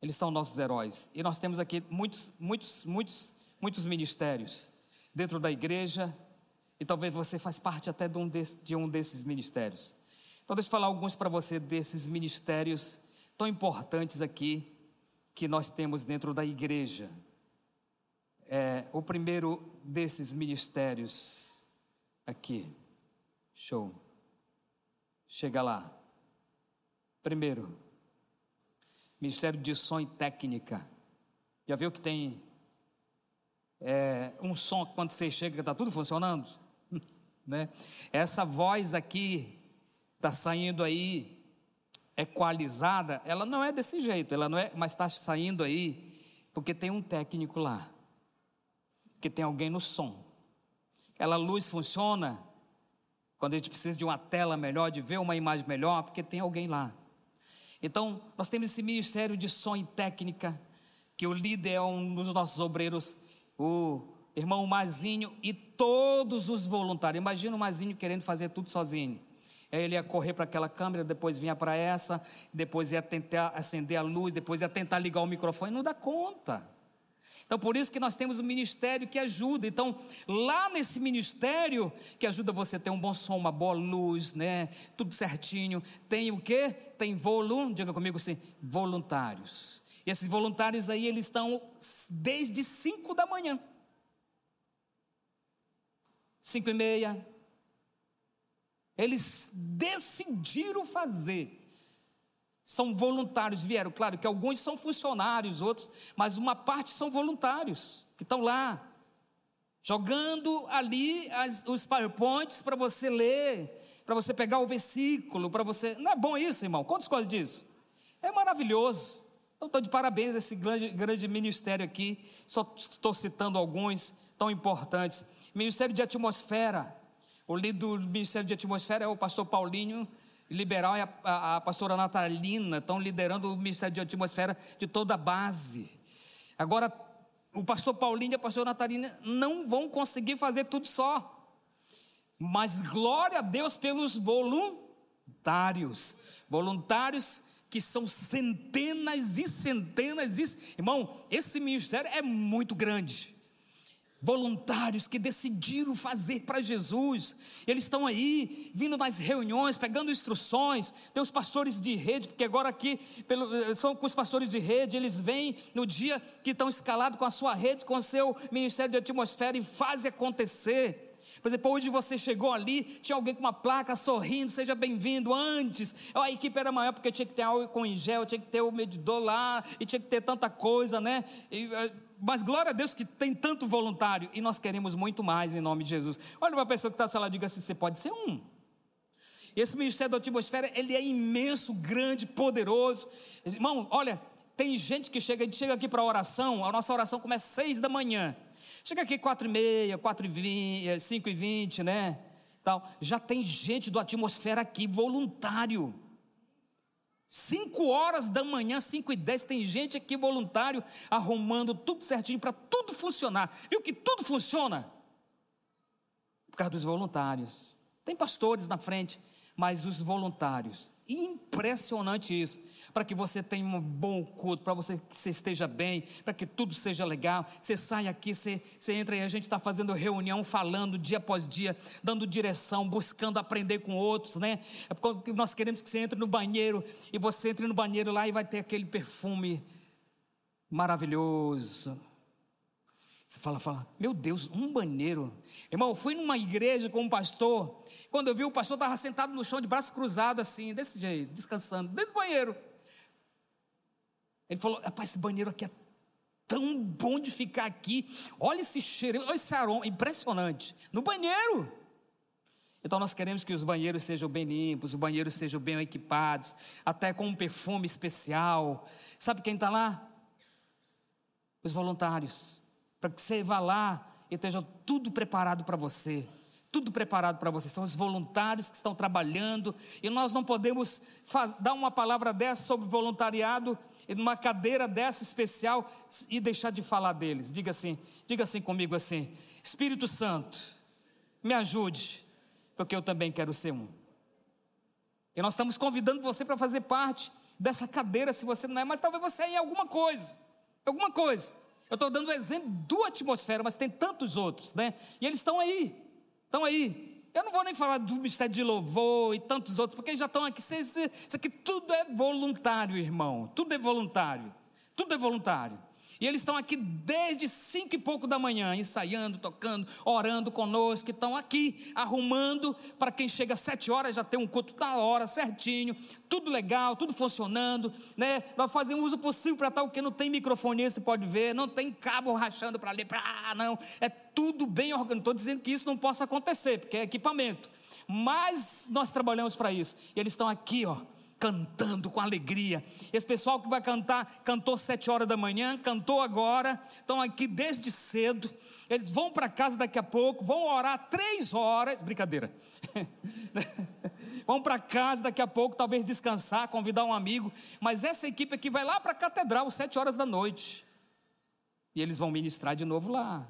Eles são nossos heróis. E nós temos aqui muitos, muitos, muitos, muitos ministérios dentro da igreja, e talvez você faz parte até de um, desse, de um desses ministérios. Então, deixa eu falar alguns para você desses ministérios tão importantes aqui que nós temos dentro da igreja. É, o primeiro desses ministérios aqui. Show. Chega lá. Primeiro, Ministério de Som e Técnica. Já viu que tem é, um som quando você chega está tudo funcionando? né? Essa voz aqui está saindo aí equalizada, ela não é desse jeito, ela não é, mas está saindo aí porque tem um técnico lá, que tem alguém no som. Aquela luz funciona quando a gente precisa de uma tela melhor, de ver uma imagem melhor, porque tem alguém lá. Então, nós temos esse ministério de som e técnica, que o líder é um dos nossos obreiros, o irmão Mazinho e todos os voluntários. Imagina o Mazinho querendo fazer tudo sozinho. Ele ia correr para aquela câmera, depois vinha para essa, depois ia tentar acender a luz, depois ia tentar ligar o microfone, não dá conta. Então, por isso que nós temos um ministério que ajuda. Então, lá nesse ministério, que ajuda você a ter um bom som, uma boa luz, né? Tudo certinho. Tem o quê? Tem volum, diga comigo assim, voluntários. E esses voluntários aí, eles estão desde 5 da manhã. cinco e meia. Eles decidiram fazer. São voluntários, vieram. Claro que alguns são funcionários, outros, mas uma parte são voluntários que estão lá, jogando ali as, os PowerPoints para você ler, para você pegar o versículo, para você. Não é bom isso, irmão? Quantos gostam disso? É maravilhoso. Então, estou de parabéns a esse grande, grande ministério aqui. Só estou citando alguns tão importantes. Ministério de Atmosfera. O líder do Ministério de Atmosfera é o pastor Paulinho Liberal e a, a, a pastora Natalina. Estão liderando o Ministério de Atmosfera de toda a base. Agora, o pastor Paulinho e a pastora Natalina não vão conseguir fazer tudo só. Mas glória a Deus pelos voluntários. Voluntários que são centenas e centenas. E... Irmão, esse ministério é muito grande voluntários que decidiram fazer para Jesus. Eles estão aí, vindo nas reuniões, pegando instruções. Tem os pastores de rede, porque agora aqui pelo, são com os pastores de rede, eles vêm no dia que estão escalados com a sua rede, com o seu ministério de atmosfera e fazem acontecer. Por exemplo, hoje você chegou ali, tinha alguém com uma placa sorrindo, seja bem-vindo. Antes, a equipe era maior porque tinha que ter álcool com gel, tinha que ter o medidor lá, e tinha que ter tanta coisa, né? E, eh, mas glória a Deus que tem tanto voluntário e nós queremos muito mais em nome de Jesus. Olha uma pessoa que está do seu e diga assim: você pode ser um. Esse ministério da atmosfera, ele é imenso, grande, poderoso. Irmão, olha, tem gente que chega, chega aqui para a oração, a nossa oração começa às seis da manhã. Chega aqui quatro e meia, quatro e vinte, eh, cinco e vinte, né? Tal. Já tem gente do atmosfera aqui, voluntário. 5 horas da manhã, 5 e 10, tem gente aqui voluntário arrumando tudo certinho para tudo funcionar. Viu que tudo funciona? Por causa dos voluntários. Tem pastores na frente, mas os voluntários. Impressionante isso para que você tenha um bom culto, para você que você esteja bem, para que tudo seja legal. Você sai aqui, você, você entra e a gente está fazendo reunião, falando dia após dia, dando direção, buscando aprender com outros, né? É porque nós queremos que você entre no banheiro e você entre no banheiro lá e vai ter aquele perfume maravilhoso. Você fala, fala, meu Deus, um banheiro. Irmão, eu fui numa igreja com um pastor. Quando eu vi o pastor estava sentado no chão de braço cruzado, assim, desse jeito, descansando, dentro do banheiro. Ele falou: rapaz, esse banheiro aqui é tão bom de ficar aqui. Olha esse cheiro, olha esse aroma, impressionante. No banheiro. Então nós queremos que os banheiros sejam bem limpos, os banheiros sejam bem equipados, até com um perfume especial. Sabe quem está lá? Os voluntários. Para que você vá lá e esteja tudo preparado para você tudo preparado para você. São os voluntários que estão trabalhando, e nós não podemos dar uma palavra dessa sobre voluntariado numa cadeira dessa especial e deixar de falar deles. Diga assim, diga assim comigo assim: Espírito Santo, me ajude, porque eu também quero ser um. E nós estamos convidando você para fazer parte dessa cadeira, se você não é, mas talvez você é em alguma coisa, alguma coisa. Eu estou dando o exemplo do atmosfera, mas tem tantos outros, né? E eles estão aí, estão aí. Eu não vou nem falar do mistério de louvor e tantos outros, porque já estão aqui. Isso aqui tudo é voluntário, irmão. Tudo é voluntário. Tudo é voluntário. E eles estão aqui desde cinco e pouco da manhã, ensaiando, tocando, orando conosco, estão aqui arrumando para quem chega às sete horas já tem um culto da hora, certinho, tudo legal, tudo funcionando, né? Nós fazemos o uso possível para tal que não tem microfone, você pode ver, não tem cabo rachando para ali, para ah, não, é tudo bem organizado. Estou dizendo que isso não possa acontecer, porque é equipamento. Mas nós trabalhamos para isso. E eles estão aqui, ó, cantando com alegria. Esse pessoal que vai cantar, cantou sete horas da manhã, cantou agora, estão aqui desde cedo. Eles vão para casa daqui a pouco, vão orar três horas. Brincadeira. vão para casa daqui a pouco, talvez descansar, convidar um amigo. Mas essa equipe aqui vai lá para a catedral, sete horas da noite. E eles vão ministrar de novo lá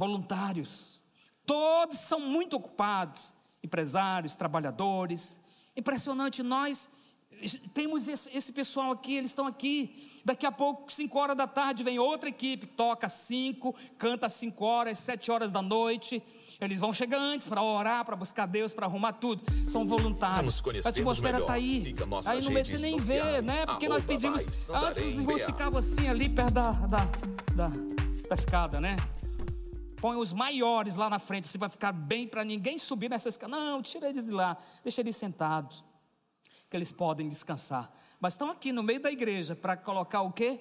voluntários, todos são muito ocupados, empresários, trabalhadores. Impressionante, nós temos esse, esse, pessoal aqui, eles estão aqui. Daqui a pouco, 5 horas da tarde, vem outra equipe, toca 5, canta 5 horas, 7 horas da noite. Eles vão chegar antes para orar, para buscar Deus, para arrumar tudo. São voluntários. A atmosfera está aí. Aí meio você nem vê, né? Porque nós pedimos. Antes os irmãos ficavam assim ali perto da, da, da, da escada, né? Põe os maiores lá na frente, assim, para ficar bem, para ninguém subir nessa escada. Não, tira eles de lá, deixa eles sentados, que eles podem descansar. Mas estão aqui no meio da igreja para colocar o quê?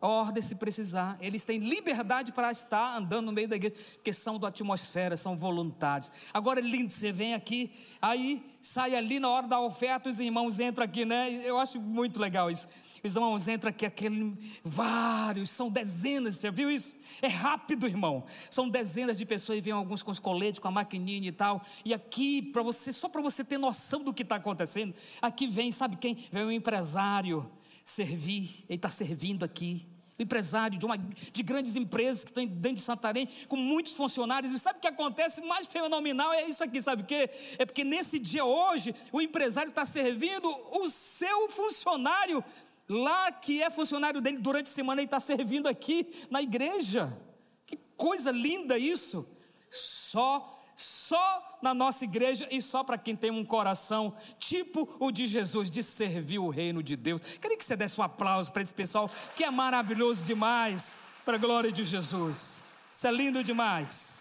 ordem se precisar. Eles têm liberdade para estar andando no meio da igreja, porque são da atmosfera, são voluntários. Agora lindo, você vem aqui, aí sai ali na hora da oferta, os irmãos entram aqui, né? Eu acho muito legal isso. Os irmãos entram aqui, aquele, vários, são dezenas, você viu isso? É rápido, irmão. São dezenas de pessoas e vêm alguns com os coletes, com a maquininha e tal. E aqui, para você, só para você ter noção do que está acontecendo, aqui vem, sabe quem? Vem um empresário servir, ele está servindo aqui. empresário de, uma, de grandes empresas que estão dentro de Santarém, com muitos funcionários, e sabe o que acontece? Mais fenomenal é isso aqui, sabe o quê? É porque nesse dia hoje, o empresário está servindo o seu funcionário, lá que é funcionário dele durante a semana, ele está servindo aqui na igreja. Que coisa linda isso! Só só na nossa igreja e só para quem tem um coração tipo o de Jesus, de servir o reino de Deus. Queria que você desse um aplauso para esse pessoal que é maravilhoso demais, para a glória de Jesus. Isso é lindo demais.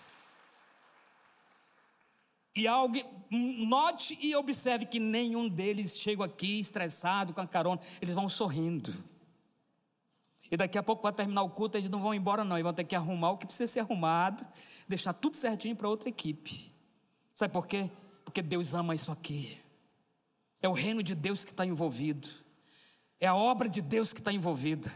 E algo, note e observe que nenhum deles chega aqui estressado com a carona, eles vão sorrindo. E daqui a pouco vai terminar o culto, eles não vão embora, não, eles vão ter que arrumar o que precisa ser arrumado deixar tudo certinho para outra equipe. Sabe por quê? Porque Deus ama isso aqui. É o reino de Deus que está envolvido. É a obra de Deus que está envolvida.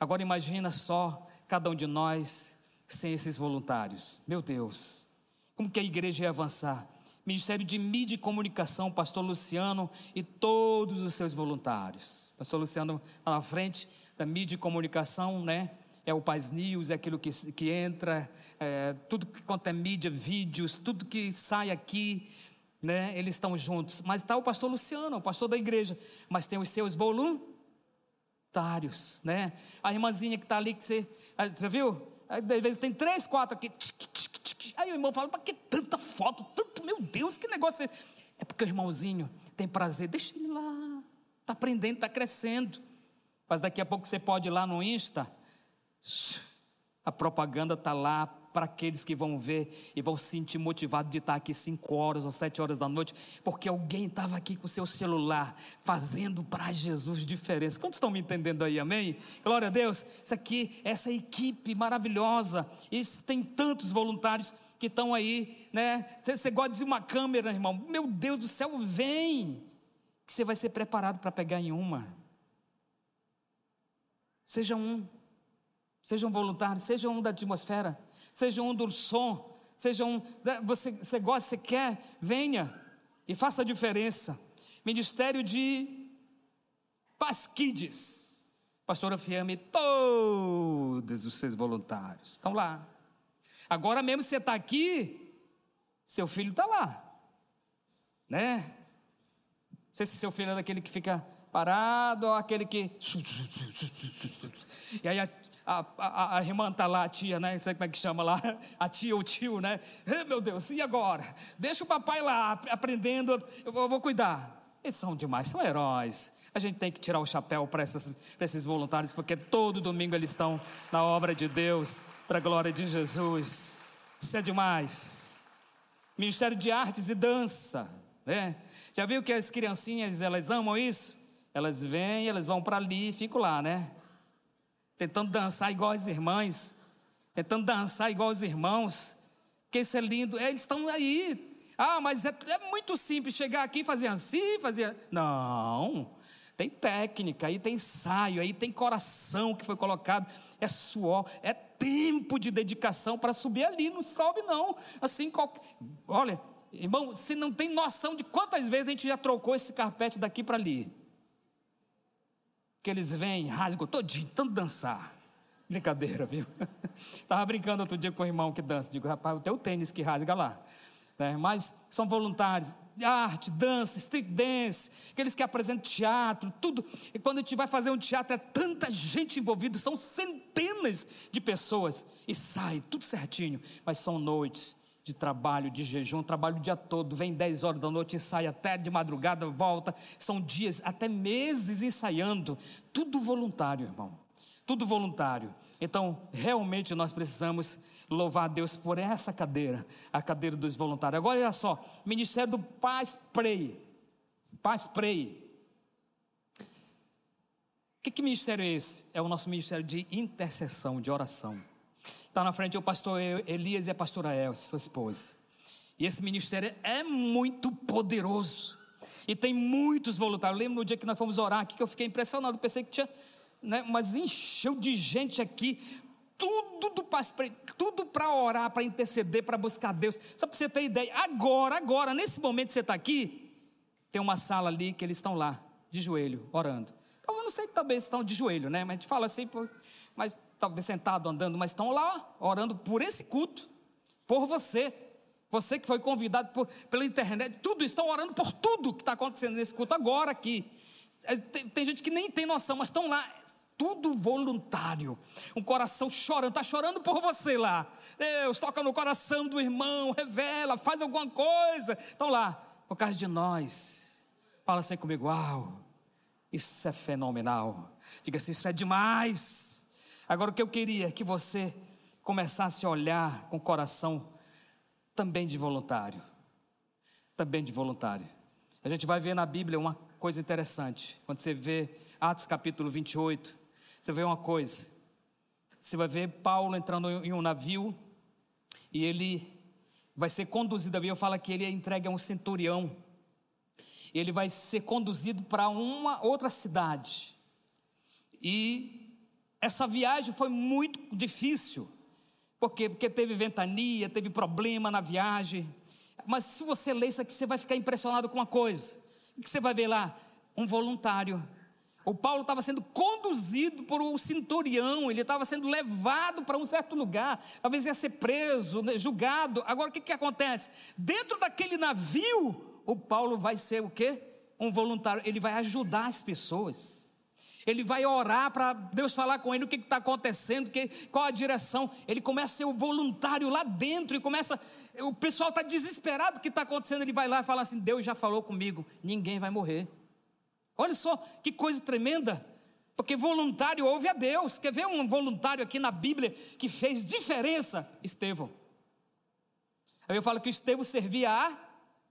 Agora imagina só cada um de nós sem esses voluntários. Meu Deus, como que a igreja ia avançar? Ministério de Mídia e Comunicação, Pastor Luciano e todos os seus voluntários. Pastor Luciano está na frente da Mídia e Comunicação, né? É o Paz News, é aquilo que, que entra, é, tudo quanto é mídia, vídeos, tudo que sai aqui, né, eles estão juntos. Mas está o pastor Luciano, o pastor da igreja, mas tem os seus voluntários, né? A irmãzinha que está ali, que você, ah, você viu? Às vezes tem três, quatro aqui. Aí o irmão fala, para que tanta foto, tanto, meu Deus, que negócio é É porque o irmãozinho tem prazer, deixa ele lá, está aprendendo, está crescendo. Mas daqui a pouco você pode ir lá no Insta, a propaganda está lá para aqueles que vão ver e vão se sentir motivados de estar aqui 5 horas ou 7 horas da noite, porque alguém estava aqui com o seu celular fazendo para Jesus diferença. Quantos estão me entendendo aí, amém? Glória a Deus. Isso aqui, essa equipe maravilhosa, e tem tantos voluntários que estão aí, né? Você gosta de uma câmera, irmão? Meu Deus do céu, vem! Que você vai ser preparado para pegar em uma. Seja um. Seja um voluntário, seja um da atmosfera seja um do seja um. Né, você, você gosta, você quer, venha e faça a diferença. Ministério de Pasquides. Pastora Fiame, todos os seus voluntários estão lá. Agora mesmo você está aqui, seu filho está lá, né? Não sei se seu filho é daquele que fica parado ou aquele que. E aí a a, a, irmã está lá, a tia, né? Não sei como é que chama lá, a tia o tio, né? Meu Deus, e agora? Deixa o papai lá aprendendo, eu vou cuidar. Eles são demais, são heróis. A gente tem que tirar o chapéu para esses voluntários, porque todo domingo eles estão na obra de Deus, para a glória de Jesus. Isso é demais. Ministério de Artes e Dança, né? Já viu que as criancinhas, elas amam isso? Elas vêm, elas vão para ali e ficam lá, né? Tentando dançar igual as irmãs, tentando dançar igual os irmãos, que isso é lindo, eles estão aí. Ah, mas é, é muito simples chegar aqui e fazer assim, fazer. Não, tem técnica, aí tem ensaio, aí tem coração que foi colocado, é suor, é tempo de dedicação para subir ali, não sobe não. Assim, qualquer... olha, irmão, você não tem noção de quantas vezes a gente já trocou esse carpete daqui para ali que eles vêm, rasgam todinho, tanto dançar. Brincadeira, viu? Estava brincando outro dia com o irmão que dança. Digo, rapaz, o teu tênis que rasga lá. É, mas são voluntários de arte, dança, street dance, aqueles que apresentam teatro, tudo. E quando a gente vai fazer um teatro, é tanta gente envolvida, são centenas de pessoas. E sai tudo certinho. Mas são noites de trabalho, de jejum, trabalho o dia todo, vem 10 horas da noite, ensaia até de madrugada, volta, são dias, até meses ensaiando, tudo voluntário, irmão, tudo voluntário. Então, realmente nós precisamos louvar a Deus por essa cadeira, a cadeira dos voluntários. Agora olha só, Ministério do Paz Prey. Paz Prey. Que, que ministério é esse? É o nosso ministério de intercessão, de oração. Está na frente o pastor Elias e a pastora Elsa, sua esposa. E esse ministério é muito poderoso. E tem muitos voluntários. Eu lembro no dia que nós fomos orar aqui que eu fiquei impressionado. Pensei que tinha, né, mas encheu de gente aqui. Tudo do tudo para orar, para interceder, para buscar Deus. Só para você ter ideia, agora, agora, nesse momento que você está aqui, tem uma sala ali que eles estão lá, de joelho, orando. Então, eu não sei, talvez estão de joelho, né? Mas a gente fala assim, mas talvez sentado, andando, mas estão lá orando por esse culto, por você. Você que foi convidado por, pela internet, tudo, estão orando por tudo que está acontecendo nesse culto agora aqui. É, tem, tem, gente que nem tem noção, mas estão lá, tudo voluntário. Um coração chorando, está chorando por você lá. Deus, toca no coração do irmão, revela, faz alguma coisa. Estão lá, por causa de nós. Fala assim comigo, uau, isso é fenomenal. Diga assim, isso é demais. Agora o que eu queria é que você começasse a olhar com o coração também de voluntário. Também de voluntário. A gente vai ver na Bíblia uma coisa interessante. Quando você vê Atos capítulo 28, você vê uma coisa. Você vai ver Paulo entrando em um navio e ele vai ser conduzido. A Bíblia fala que ele é entregue a um centurião ele vai ser conduzido para uma outra cidade. E essa viagem foi muito difícil. Por quê? Porque teve ventania, teve problema na viagem. Mas se você ler isso aqui, você vai ficar impressionado com uma coisa. O que você vai ver lá? Um voluntário. O Paulo estava sendo conduzido por um centurião, ele estava sendo levado para um certo lugar, talvez ia ser preso, né, julgado. Agora o que, que acontece? Dentro daquele navio, o Paulo vai ser o quê? Um voluntário, ele vai ajudar as pessoas. Ele vai orar para Deus falar com ele o que está acontecendo, que, qual a direção. Ele começa a ser o voluntário lá dentro e começa. O pessoal está desesperado o que está acontecendo. Ele vai lá e fala assim: Deus já falou comigo, ninguém vai morrer. Olha só que coisa tremenda. Porque voluntário ouve a Deus. Quer ver um voluntário aqui na Bíblia que fez diferença? Estevão. Aí eu falo que Estevão servia a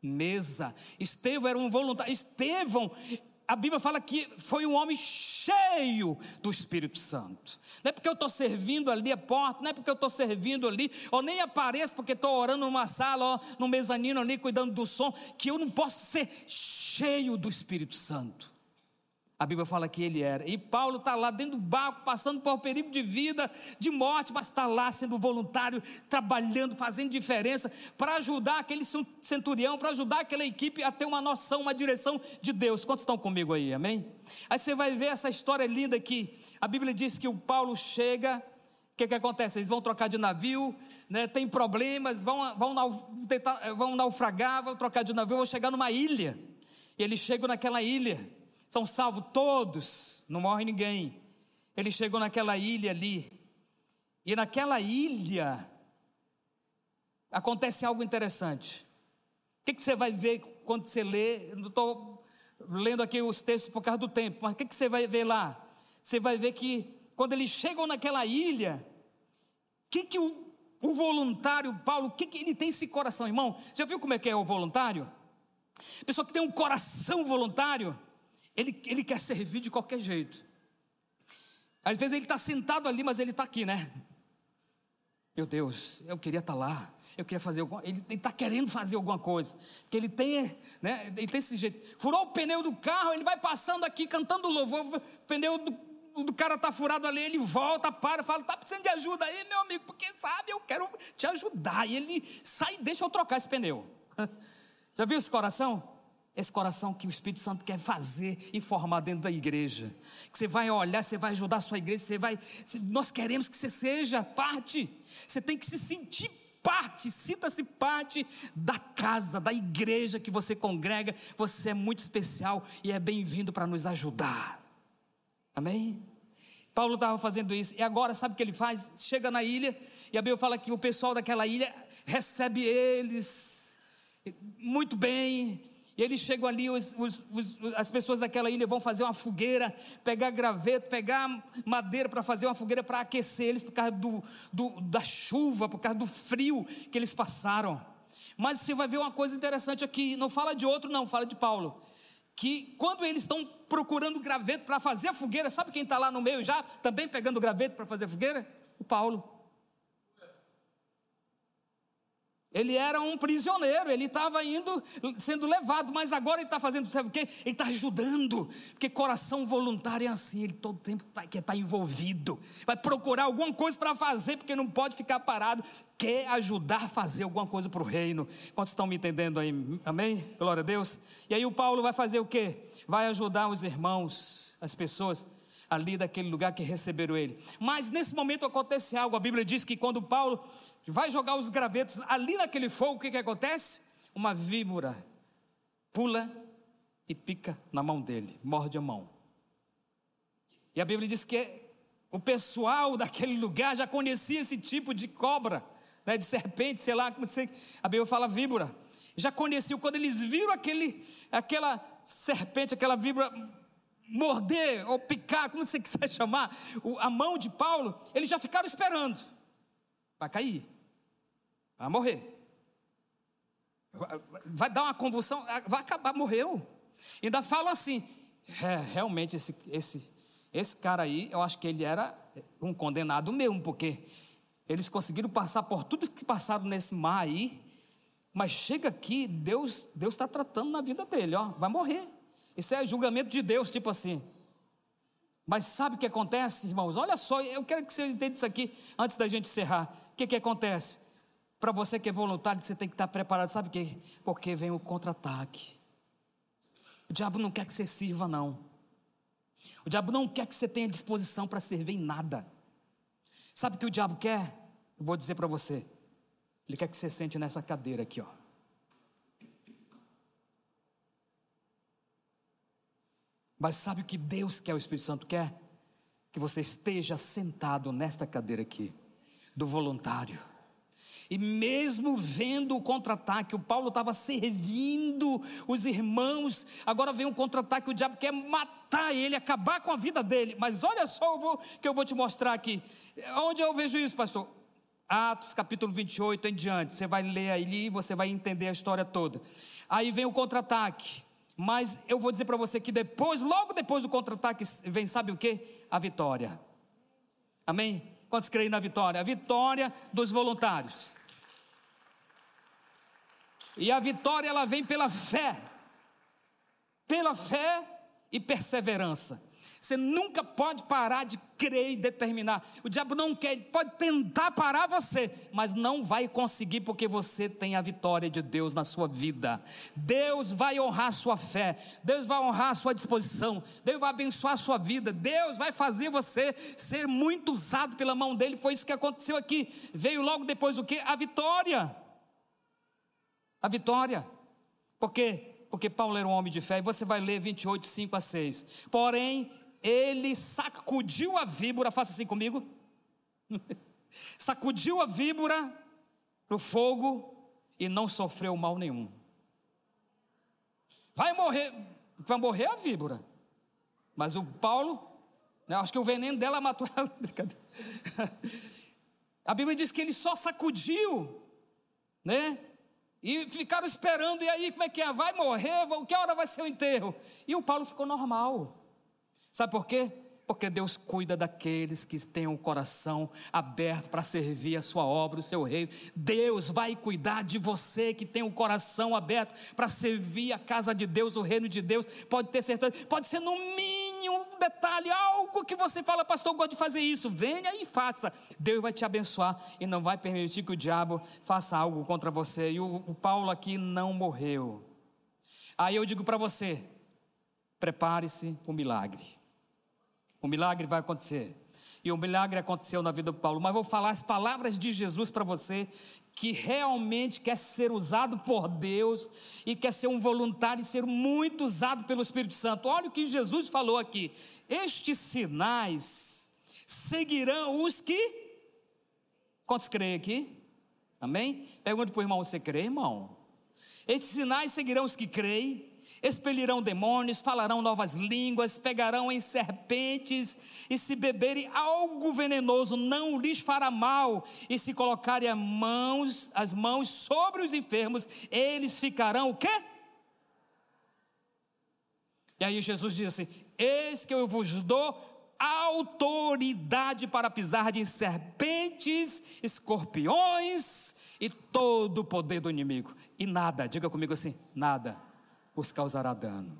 mesa. Estevão era um voluntário. Estevão, a Bíblia fala que foi um homem cheio do Espírito Santo. Não é porque eu estou servindo ali a porta, não é porque eu estou servindo ali, ou nem apareço porque estou orando numa sala, ó, no mezanino ali, cuidando do som, que eu não posso ser cheio do Espírito Santo. A Bíblia fala que ele era. E Paulo está lá dentro do barco, passando por um perigo de vida, de morte, mas está lá sendo voluntário, trabalhando, fazendo diferença, para ajudar aquele centurião, para ajudar aquela equipe a ter uma noção, uma direção de Deus. Quantos estão comigo aí? Amém? Aí você vai ver essa história linda aqui. A Bíblia diz que o Paulo chega. O que, que acontece? Eles vão trocar de navio, né, tem problemas, vão, vão, tentar, vão naufragar, vão trocar de navio, vão chegar numa ilha. E eles chegam naquela ilha são salvos todos, não morre ninguém. Ele chegou naquela ilha ali, e naquela ilha acontece algo interessante. O que, que você vai ver quando você lê? Não estou lendo aqui os textos por causa do tempo, mas o que, que você vai ver lá? Você vai ver que quando eles chegam naquela ilha, o que, que o, o voluntário Paulo, o que, que ele tem esse coração, irmão? Já viu como é que é o voluntário? Pessoa que tem um coração voluntário, ele, ele quer servir de qualquer jeito. Às vezes ele está sentado ali, mas ele está aqui, né? Meu Deus, eu queria estar tá lá. Eu queria fazer alguma Ele está querendo fazer alguma coisa. Porque ele tem, né? Ele tem esse jeito. Furou o pneu do carro, ele vai passando aqui cantando louvor. O pneu do, cara está furado ali, ele volta, para, fala: está precisando de ajuda aí, meu amigo, porque sabe, eu quero te ajudar. E ele sai e deixa eu trocar esse pneu. Já viu esse coração? Esse coração que o Espírito Santo quer fazer e formar dentro da igreja. Que você vai olhar, você vai ajudar a sua igreja, você vai. Nós queremos que você seja parte. Você tem que se sentir parte, sinta-se parte da casa, da igreja que você congrega. Você é muito especial e é bem-vindo para nos ajudar. Amém? Paulo estava fazendo isso, e agora sabe o que ele faz? Chega na ilha, e a Bíblia fala que o pessoal daquela ilha recebe eles muito bem, E eles chegam ali, os, os, os, as pessoas daquela ilha vão fazer uma fogueira, pegar graveto, pegar madeira para fazer uma fogueira para aquecer eles por causa do, do, da chuva, por causa do frio que eles passaram. Mas você vai ver uma coisa interessante aqui, não fala de outro, não, fala de Paulo. Que quando eles estão procurando graveto para fazer a fogueira, sabe quem está lá no meio já, também pegando graveto para fazer a fogueira? O Paulo. Ele era um prisioneiro, ele estava indo, sendo levado, mas agora ele está fazendo, sabe o quê? Ele está ajudando, porque coração voluntário é assim, ele todo tempo tá, quer estar tá envolvido, vai procurar alguma coisa para fazer, porque não pode ficar parado, quer ajudar a fazer alguma coisa para o reino. Quantos estão me entendendo aí? Amém? Glória a Deus. E aí o Paulo vai fazer o quê? Vai ajudar os irmãos, as pessoas ali daquele lugar que receberam ele. Mas nesse momento acontece algo, a Bíblia diz que quando Paulo vai jogar os gravetos ali naquele fogo, o que, que acontece? Uma víbora pula e pica na mão dele, morde a mão. E a Bíblia diz que o pessoal daquele lugar já conhecia esse tipo de cobra, né, de serpente, sei lá, como você, a Bíblia fala víbora. Já conheciam, quando eles viram aquele, aquela serpente, aquela víbora morder ou picar, como você quiser chamar, a mão de Paulo, eles já ficaram esperando. Vai cair. Vai morrer. Vai dar uma convulsão, vai acabar, morreu. Ainda falam assim, é, realmente esse, esse, esse cara aí, eu acho que ele era um condenado mesmo, porque eles conseguiram passar por tudo que passaram nesse mar aí, mas chega aqui, Deus Deus está tratando na vida dele, ó, vai morrer. Isso é julgamento de Deus, tipo assim. Mas sabe o que acontece, irmãos? Olha só, eu quero que você entenda isso aqui antes da gente encerrar. O que, que acontece? Para você que é voluntário, você tem que estar preparado, sabe o quê? Porque vem o contra-ataque. O diabo não quer que você sirva, não. O diabo não quer que você tenha disposição para servir em nada. Sabe o que o diabo quer? Eu vou dizer para você. Ele quer que você sente nessa cadeira aqui, ó. Mas sabe o que Deus quer, o Espírito Santo quer? Que você esteja sentado nesta cadeira aqui, do voluntário. E mesmo vendo o contra-ataque, o Paulo estava servindo os irmãos, agora vem um contra-ataque, o diabo quer matar ele, acabar com a vida dele. Mas olha só o que eu vou te mostrar aqui. Onde eu vejo isso, pastor? Atos capítulo 28 em diante. Você vai ler ali e você vai entender a história toda. Aí vem o contra-ataque. Mas eu vou dizer para você que depois, logo depois do contra-ataque, vem, sabe o que? A vitória. Amém? Quantos creem na vitória? A vitória dos voluntários. E a vitória ela vem pela fé. Pela fé e perseverança. Você nunca pode parar de crer e determinar. O diabo não quer, ele pode tentar parar você, mas não vai conseguir porque você tem a vitória de Deus na sua vida. Deus vai honrar sua fé, Deus vai honrar sua disposição, Deus vai abençoar a sua vida, Deus vai fazer você ser muito usado pela mão dele. Foi isso que aconteceu aqui. Veio logo depois o que? A vitória. A vitória. Por quê? Porque Paulo era um homem de fé, e você vai ler 28, 5 a 6. Porém, ele sacudiu a víbora, faça assim comigo. sacudiu a víbora no fogo e não sofreu mal nenhum. Vai morrer, vai morrer a víbora. Mas o Paulo, né, acho que o veneno dela matou ela. A Bíblia diz que ele só sacudiu, né? E ficaram esperando, e aí, como é que é? Vai morrer? Que hora vai ser o enterro? E o Paulo ficou normal. Sabe por quê? Porque Deus cuida daqueles que têm o coração aberto para servir a sua obra, o seu reino. Deus vai cuidar de você que tem o coração aberto para servir a casa de Deus, o reino de Deus. Pode ter certeza, pode ser no mínimo detalhe, algo que você fala, pastor, eu gosto de fazer isso. Venha e faça. Deus vai te abençoar e não vai permitir que o diabo faça algo contra você. E o, o Paulo aqui não morreu. Aí eu digo para você: prepare-se para o milagre. O milagre vai acontecer. E o milagre aconteceu na vida do Paulo. Mas vou falar as palavras de Jesus para você, que realmente quer ser usado por Deus e quer ser um voluntário e ser muito usado pelo Espírito Santo. Olha o que Jesus falou aqui: Estes sinais seguirão os que. Quantos creem aqui? Amém? Pergunta para o irmão: Você crê, irmão? Estes sinais seguirão os que creem, expelirão demônios, falarão novas línguas, pegarão em serpentes, e se beberem algo venenoso, não lhes fará mal, e se colocarem as mãos, as mãos sobre os enfermos, eles ficarão o quê? E aí Jesus diz assim: Eis que eu vos dou autoridade para pisar de serpentes, escorpiões e todo o poder do inimigo. E nada, diga comigo assim: nada vos causará dano.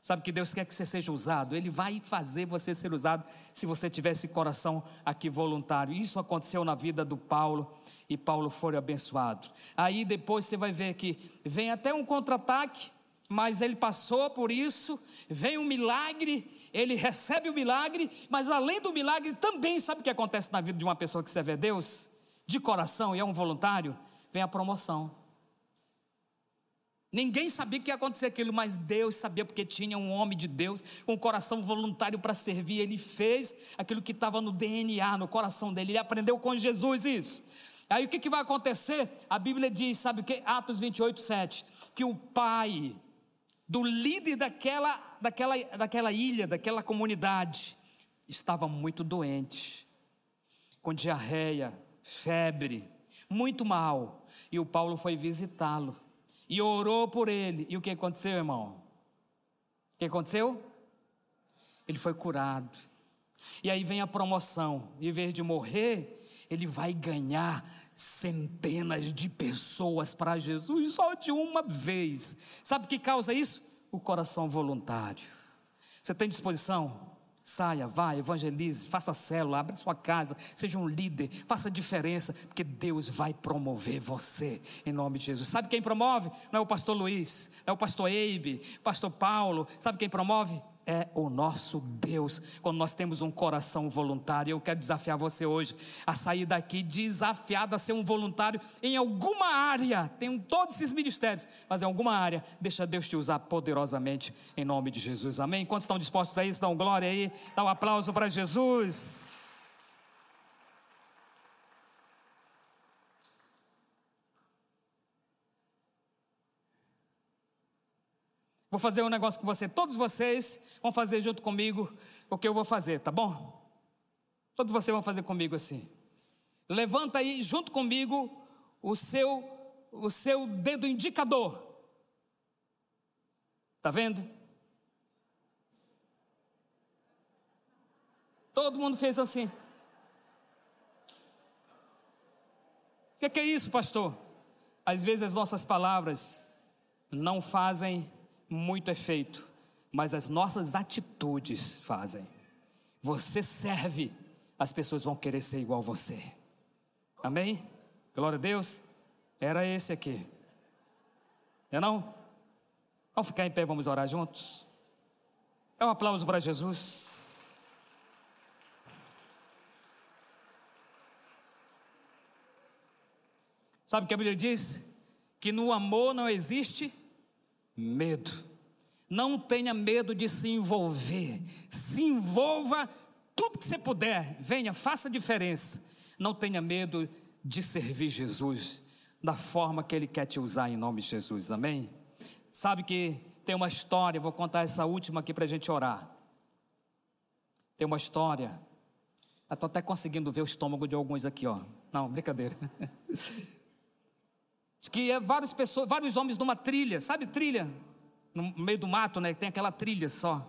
Sabe que Deus quer que você seja usado, Ele vai fazer você ser usado se você tiver esse coração aqui voluntário. Isso aconteceu na vida do Paulo e Paulo foi abençoado. Aí depois você vai ver que vem até um contra-ataque, mas ele passou por isso, vem um milagre, ele recebe o milagre, mas além do milagre, também sabe o que acontece na vida de uma pessoa que serve a Deus, de coração e é um voluntário? Vem a promoção. Ninguém sabia que ia acontecer aquilo, mas Deus sabia, porque tinha um homem de Deus com um coração voluntário para servir. Ele fez aquilo que estava no DNA, no coração dele. Ele aprendeu com Jesus isso. Aí o que, que vai acontecer? A Bíblia diz, sabe o que? Atos 28, 7. Que o pai do líder daquela, daquela, daquela ilha, daquela comunidade, estava muito doente, com diarreia, febre, muito mal. E o Paulo foi visitá-lo e orou por ele. E o que aconteceu, irmão? O que aconteceu? Ele foi curado. E aí vem a promoção. Em vez de morrer, ele vai ganhar centenas de pessoas para Jesus só de uma vez. Sabe o que causa isso? O coração voluntário. Você tem disposição? Saia, vá, evangelize, faça célula, abra sua casa, seja um líder, faça diferença, porque Deus vai promover você em nome de Jesus. Sabe quem promove? Não é o pastor Luiz, não é o pastor Eibe, pastor Paulo. Sabe quem promove? É o nosso Deus. Quando nós temos um coração voluntário, eu quero desafiar você hoje a sair daqui desafiado a ser um voluntário em alguma área. Tem todos esses ministérios, mas em alguma área, deixa Deus te usar poderosamente em nome de Jesus. Amém? Quantos estão dispostos a isso? Dá um glória aí, dá um aplauso para Jesus. Vou fazer um negócio com você. Todos vocês vão fazer junto comigo o que eu vou fazer, tá bom? Todos vocês vão fazer comigo assim. Levanta aí junto comigo o seu o seu dedo indicador. Tá vendo? Todo mundo fez assim. O que, que é isso, pastor? Às vezes as nossas palavras não fazem muito efeito, mas as nossas atitudes fazem. Você serve, as pessoas vão querer ser igual a você. Amém? Glória a Deus. Era esse aqui. É não? Vamos ficar em pé, vamos orar juntos. É um aplauso para Jesus. Sabe o que a Bíblia diz? Que no amor não existe medo. Não tenha medo de se envolver. Se envolva tudo que você puder. Venha, faça diferença. Não tenha medo de servir Jesus da forma que Ele quer te usar em nome de Jesus. Amém? Sabe que tem uma história, vou contar essa última aqui para a gente orar. Tem uma história. Estou até conseguindo ver o estômago de alguns aqui, ó. Não, brincadeira. Diz que é várias pessoas, vários homens numa trilha, sabe trilha? No meio do mato, né? Tem aquela trilha só.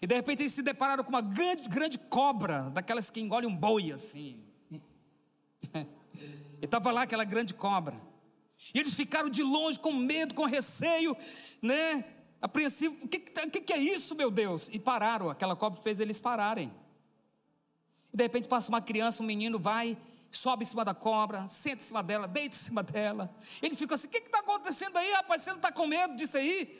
E de repente eles se depararam com uma grande, grande cobra, daquelas que engolem um boi assim. E estava lá aquela grande cobra. E eles ficaram de longe, com medo, com receio, né? Apreensivo. O que, que, que é isso, meu Deus? E pararam. Aquela cobra fez eles pararem. E de repente passa uma criança, um menino vai sobe em cima da cobra, senta em cima dela, deita em cima dela. Ele fica assim: o que está acontecendo aí, rapaz? Você não está com medo disso aí?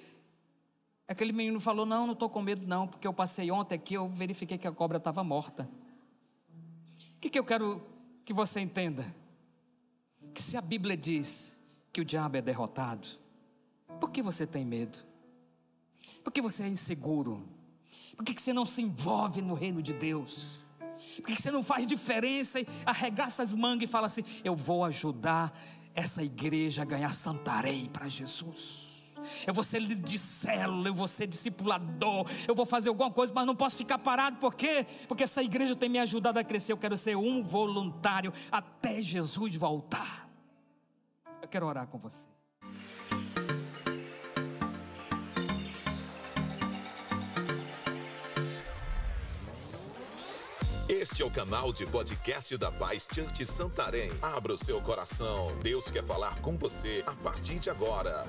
Aquele menino falou: Não, não estou com medo, não, porque eu passei ontem aqui, eu verifiquei que a cobra estava morta. O que, que eu quero que você entenda? Que se a Bíblia diz que o diabo é derrotado, por que você tem medo? Por que você é inseguro? Por que você não se envolve no reino de Deus? Por que você não faz diferença e arregaça as mangas e fala assim: Eu vou ajudar essa igreja ganhar Santarém para Jesus. Eu vou ser líder eu vou ser discipulador, eu vou fazer alguma coisa, mas não posso ficar parado, por quê? Porque essa igreja tem me ajudado a crescer. Eu quero ser um voluntário até Jesus voltar. Eu quero orar com você. Este é o canal de podcast da Paz Church Santarém. Abra o seu coração. Deus quer falar com você a partir de agora.